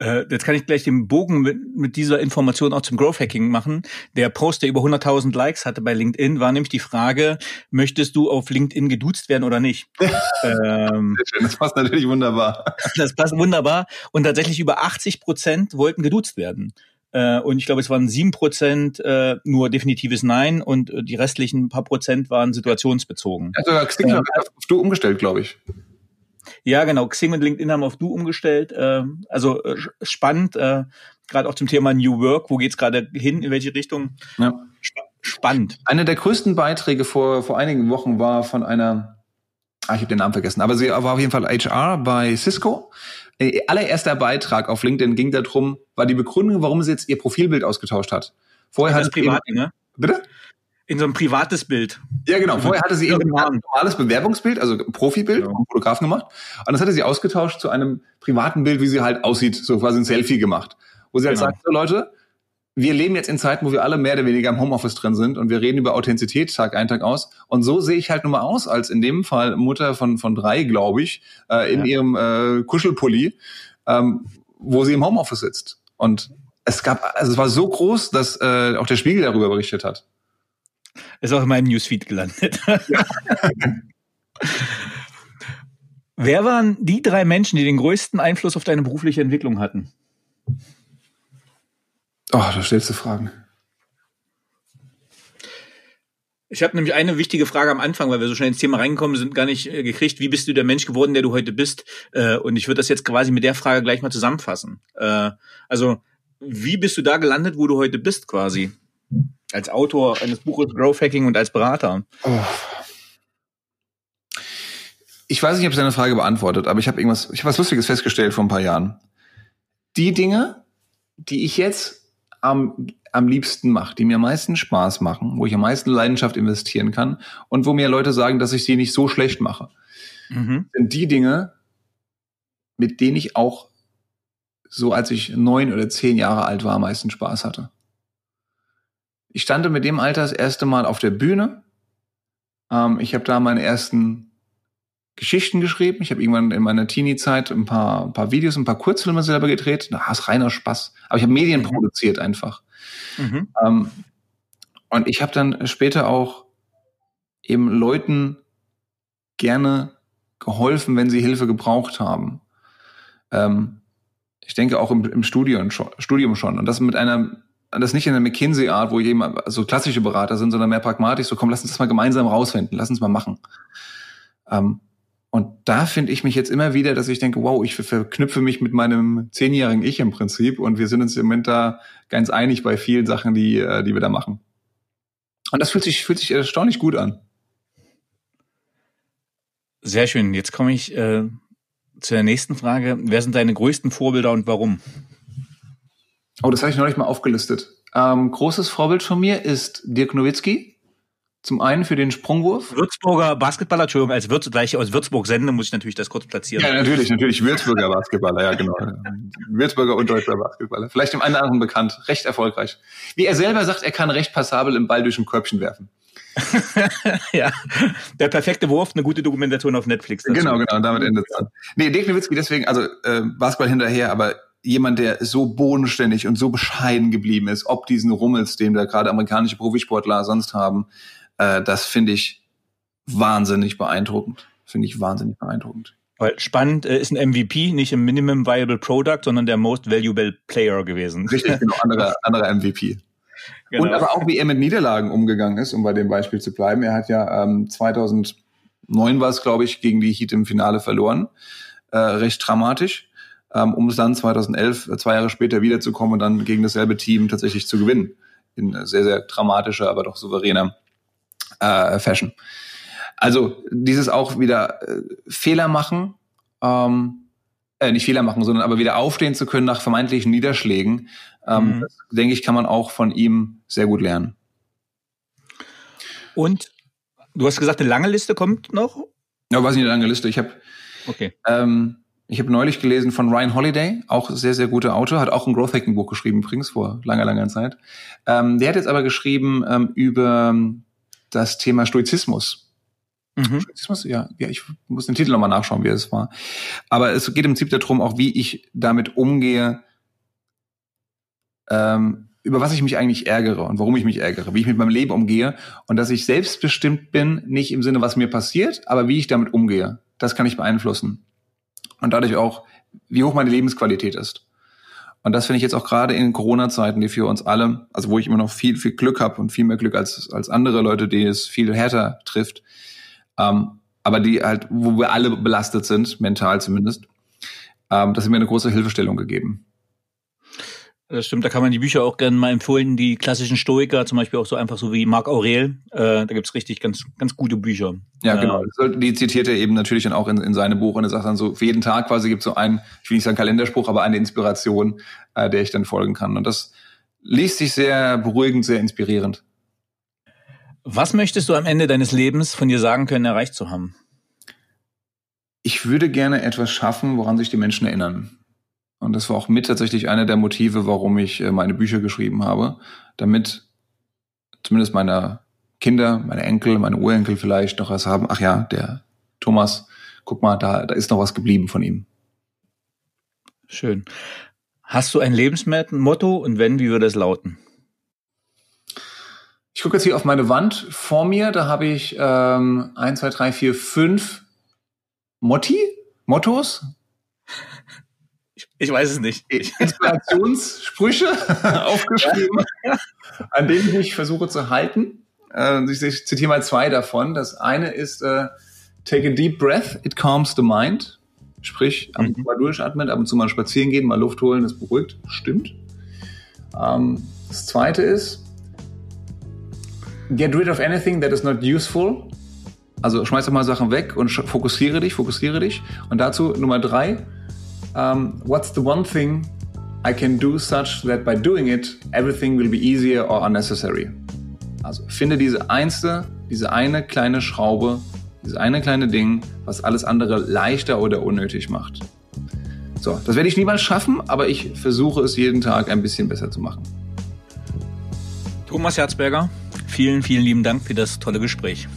Äh, jetzt kann ich gleich den Bogen mit, mit dieser Information auch zum Growth Hacking machen. Der Post, der über 100.000 Likes hatte bei LinkedIn, war nämlich die Frage, möchtest du auf LinkedIn geduzt werden oder nicht? *laughs* ähm, das passt natürlich wunderbar. *laughs* Das passt wunderbar. Und tatsächlich über 80 Prozent wollten geduzt werden. Äh, und ich glaube, es waren sieben Prozent äh, nur definitives Nein und die restlichen paar Prozent waren situationsbezogen. Also Xing äh, hast du umgestellt, glaube ich. Ja, genau. Xing und LinkedIn haben auf Du umgestellt. Äh, also äh, spannend, äh, gerade auch zum Thema New Work. Wo geht's gerade hin? In welche Richtung? Ja. Spannend. Einer der größten Beiträge vor, vor einigen Wochen war von einer, ah, ich habe den Namen vergessen, aber sie war auf jeden Fall HR bei Cisco. Ihr allererster Beitrag auf LinkedIn ging darum, war die Begründung, warum sie jetzt ihr Profilbild ausgetauscht hat. Vorher hat privat, ne? Bitte? In so ein privates Bild. Ja, genau. Vorher hatte sie eben ein normales Bewerbungsbild, also ein Profibild, ja. vom Fotografen gemacht. Und das hatte sie ausgetauscht zu einem privaten Bild, wie sie halt aussieht, so quasi ein Selfie gemacht. Wo sie halt genau. sagt, so Leute, wir leben jetzt in Zeiten, wo wir alle mehr oder weniger im Homeoffice drin sind und wir reden über Authentizität Tag ein, Tag aus. Und so sehe ich halt nun mal aus, als in dem Fall Mutter von, von drei, glaube ich, äh, in ja. ihrem äh, Kuschelpulli, ähm, wo sie im Homeoffice sitzt. Und es gab, also es war so groß, dass äh, auch der Spiegel darüber berichtet hat. Ist auch in meinem Newsfeed gelandet. *laughs* Wer waren die drei Menschen, die den größten Einfluss auf deine berufliche Entwicklung hatten? Oh, da stellst du Fragen. Ich habe nämlich eine wichtige Frage am Anfang, weil wir so schnell ins Thema reingekommen sind, gar nicht äh, gekriegt. Wie bist du der Mensch geworden, der du heute bist? Äh, und ich würde das jetzt quasi mit der Frage gleich mal zusammenfassen. Äh, also, wie bist du da gelandet, wo du heute bist, quasi? Als Autor eines Buches Growth Hacking und als Berater. Oh. Ich weiß nicht, ich habe deine Frage beantwortet, aber ich habe irgendwas, ich habe was Lustiges festgestellt vor ein paar Jahren. Die Dinge, die ich jetzt am, am liebsten mache, die mir am meisten Spaß machen, wo ich am meisten Leidenschaft investieren kann und wo mir Leute sagen, dass ich sie nicht so schlecht mache, mhm. sind die Dinge, mit denen ich auch so als ich neun oder zehn Jahre alt war, am meisten Spaß hatte. Ich stand mit dem Alter das erste Mal auf der Bühne. Ähm, ich habe da meine ersten Geschichten geschrieben. Ich habe irgendwann in meiner Teenie-Zeit ein paar, ein paar Videos, ein paar Kurzfilme selber gedreht. Na, ist reiner Spaß. Aber ich habe Medien mhm. produziert einfach. Mhm. Ähm, und ich habe dann später auch eben Leuten gerne geholfen, wenn sie Hilfe gebraucht haben. Ähm, ich denke auch im, im Studium, Studium schon. Und das mit einer das nicht in der McKinsey-Art, wo eben so klassische Berater sind, sondern mehr pragmatisch, so komm, lass uns das mal gemeinsam rausfinden, lass uns mal machen. Ähm, Und da finde ich mich jetzt immer wieder, dass ich denke, wow, ich verknüpfe mich mit meinem zehnjährigen Ich im Prinzip und wir sind uns im Moment da ganz einig bei vielen Sachen, die, äh, die wir da machen. Und das fühlt sich, fühlt sich erstaunlich gut an. Sehr schön. Jetzt komme ich äh, zu der nächsten Frage. Wer sind deine größten Vorbilder und warum? Oh, das habe ich noch nicht mal aufgelistet. Ähm, großes Vorbild von mir ist Dirk Nowitzki. Zum einen für den Sprungwurf. Würzburger Basketballer, Entschuldigung, als Würz, gleich aus Würzburg sende, muss ich natürlich das kurz platzieren. Ja, natürlich, natürlich. Würzburger Basketballer, ja, genau. Würzburger und deutscher Basketballer. Vielleicht dem einen oder anderen bekannt. Recht erfolgreich. Wie er selber sagt, er kann recht passabel im Ball durch ein Körbchen werfen. *laughs* ja, der perfekte Wurf, eine gute Dokumentation auf Netflix. Dazu. Genau, genau, damit endet es dann. Nee, Dirk Nowitzki deswegen, also äh, Basketball hinterher, aber jemand, der so bodenständig und so bescheiden geblieben ist, ob diesen Rummels, den da gerade amerikanische Profisportler sonst haben, äh, das finde ich wahnsinnig beeindruckend. Finde ich wahnsinnig beeindruckend. Weil spannend äh, ist ein MVP nicht ein Minimum Viable Product, sondern der Most Valuable Player gewesen. Richtig, genau, anderer, *laughs* anderer MVP. Genau. Und aber auch wie er mit Niederlagen umgegangen ist, um bei dem Beispiel zu bleiben. Er hat ja ähm, 2009 war es, glaube ich, gegen die Heat im Finale verloren. Äh, recht dramatisch. Ähm, um es dann 2011, äh, zwei Jahre später wiederzukommen und dann gegen dasselbe Team tatsächlich zu gewinnen. In sehr, sehr dramatischer, aber doch souveräner äh, Fashion. Also dieses auch wieder äh, Fehler machen, ähm, äh, nicht Fehler machen, sondern aber wieder aufstehen zu können nach vermeintlichen Niederschlägen, ähm, mhm. das, denke ich, kann man auch von ihm sehr gut lernen. Und du hast gesagt, eine lange Liste kommt noch? Ja, weiß nicht, eine lange Liste. Ich habe okay. ähm, ich habe neulich gelesen von Ryan Holiday, auch sehr, sehr guter Autor, hat auch ein Growth Hacking Buch geschrieben, übrigens vor langer, langer Zeit. Ähm, der hat jetzt aber geschrieben ähm, über das Thema Stoizismus. Mhm. Stoizismus, ja, ja, ich muss den Titel nochmal nachschauen, wie es war. Aber es geht im Prinzip darum, auch wie ich damit umgehe, ähm, über was ich mich eigentlich ärgere und warum ich mich ärgere, wie ich mit meinem Leben umgehe und dass ich selbstbestimmt bin, nicht im Sinne, was mir passiert, aber wie ich damit umgehe. Das kann ich beeinflussen. Und dadurch auch, wie hoch meine Lebensqualität ist. Und das finde ich jetzt auch gerade in Corona-Zeiten, die für uns alle, also wo ich immer noch viel, viel Glück habe und viel mehr Glück als, als andere Leute, die es viel härter trifft, ähm, aber die halt, wo wir alle belastet sind, mental zumindest, ähm, das hat mir eine große Hilfestellung gegeben. Das stimmt, da kann man die Bücher auch gerne mal empfehlen, die klassischen Stoiker, zum Beispiel auch so einfach so wie Marc Aurel. Äh, da gibt's richtig ganz, ganz gute Bücher. Ja, genau. Die zitiert er eben natürlich dann auch in, in seinem Buch und er sagt dann so, für jeden Tag quasi gibt es so einen, ich will nicht sagen Kalenderspruch, aber eine Inspiration, äh, der ich dann folgen kann. Und das liest sich sehr beruhigend, sehr inspirierend. Was möchtest du am Ende deines Lebens von dir sagen können, erreicht zu haben? Ich würde gerne etwas schaffen, woran sich die Menschen erinnern. Und das war auch mit tatsächlich einer der Motive, warum ich äh, meine Bücher geschrieben habe, damit zumindest meine Kinder, meine Enkel, meine Urenkel vielleicht noch was haben. Ach ja, der Thomas, guck mal, da, da ist noch was geblieben von ihm. Schön. Hast du ein Lebensmotto und wenn, wie würde es lauten? Ich gucke jetzt hier auf meine Wand vor mir, da habe ich ähm, 1, 2, 3, 4, 5 Motti, Mottos, ich weiß es nicht. Inspirationssprüche *laughs* aufgeschrieben, an denen ich mich versuche zu halten. Äh, ich zitiere mal zwei davon. Das eine ist äh, Take a deep breath, it calms the mind. Sprich, ab und zu mal durchatmen, ab und zu mal spazieren gehen, mal Luft holen, das beruhigt. Stimmt. Ähm, das zweite ist Get rid of anything that is not useful. Also schmeiß doch mal Sachen weg und fokussiere dich, fokussiere dich. Und dazu Nummer drei, um, what's the one thing I can do such that by doing it, everything will be easier or unnecessary? Also finde diese einste, diese eine kleine Schraube, dieses eine kleine Ding, was alles andere leichter oder unnötig macht. So, das werde ich niemals schaffen, aber ich versuche es jeden Tag ein bisschen besser zu machen. Thomas Herzberger, vielen, vielen lieben Dank für das tolle Gespräch.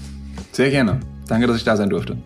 Sehr gerne. Danke, dass ich da sein durfte.